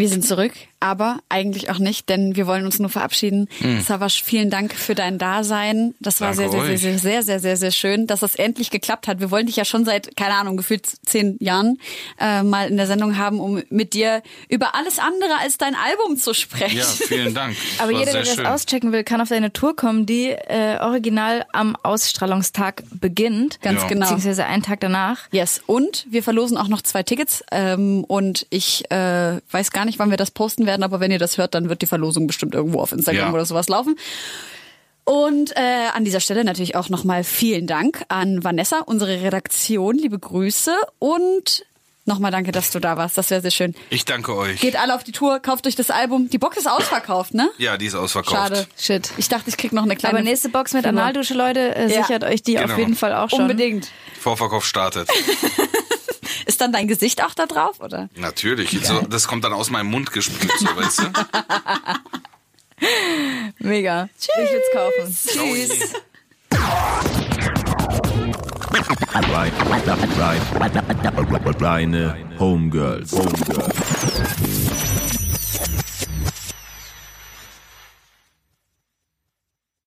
Speaker 2: Wir sind zurück, aber eigentlich auch nicht, denn wir wollen uns nur verabschieden. Savasch, vielen Dank für dein Dasein. Das war
Speaker 4: Hm. Danke
Speaker 2: sehr, sehr,
Speaker 4: euch.
Speaker 2: sehr, sehr, sehr, sehr, sehr schön, dass das endlich geklappt hat. Wir wollen dich ja schon seit, keine Ahnung, gefühlt zehn Jahren äh, mal in der Sendung haben, um mit dir über alles andere als dein Album zu sprechen.
Speaker 4: Ja, vielen Dank. [LAUGHS]
Speaker 3: Aber jeder,
Speaker 4: sehr
Speaker 3: der das
Speaker 4: schön.
Speaker 3: auschecken will, kann auf deine Tour kommen, die äh, original am Ausstrahlungstag beginnt.
Speaker 2: Ganz
Speaker 4: Ja.
Speaker 2: genau.
Speaker 3: Beziehungsweise einen Tag danach.
Speaker 2: Yes, und wir verlosen auch noch zwei Tickets ähm, und ich äh, weiß gar nicht, wann wir das posten werden, aber wenn ihr das hört, dann wird die Verlosung bestimmt irgendwo auf Instagram
Speaker 4: Ja.
Speaker 2: oder sowas laufen. Und äh, an dieser Stelle natürlich auch nochmal vielen Dank an Vanessa, unsere Redaktion, liebe Grüße und nochmal danke, dass du da warst. Das wäre sehr schön.
Speaker 4: Ich danke euch.
Speaker 2: Geht alle auf die Tour, kauft euch das Album. Die Box ist ausverkauft, ne?
Speaker 4: Ja, die ist ausverkauft.
Speaker 2: Schade.
Speaker 3: Shit.
Speaker 2: Ich dachte, ich krieg noch eine kleine.
Speaker 3: Aber nächste Box mit. Analdusche, Leute, äh,
Speaker 2: Ja.
Speaker 3: sichert euch die
Speaker 4: Genau.
Speaker 3: auf jeden Fall auch schon.
Speaker 2: Unbedingt.
Speaker 4: Vorverkauf startet. [LAUGHS]
Speaker 2: Ist dann dein Gesicht auch da drauf, oder?
Speaker 4: Natürlich. So, das kommt dann aus meinem Mund gesprüht, so weißt du? [LAUGHS]
Speaker 3: Mega. Ich will's kaufen.
Speaker 4: Tschüss.
Speaker 7: Reine Homegirls. Homegirls.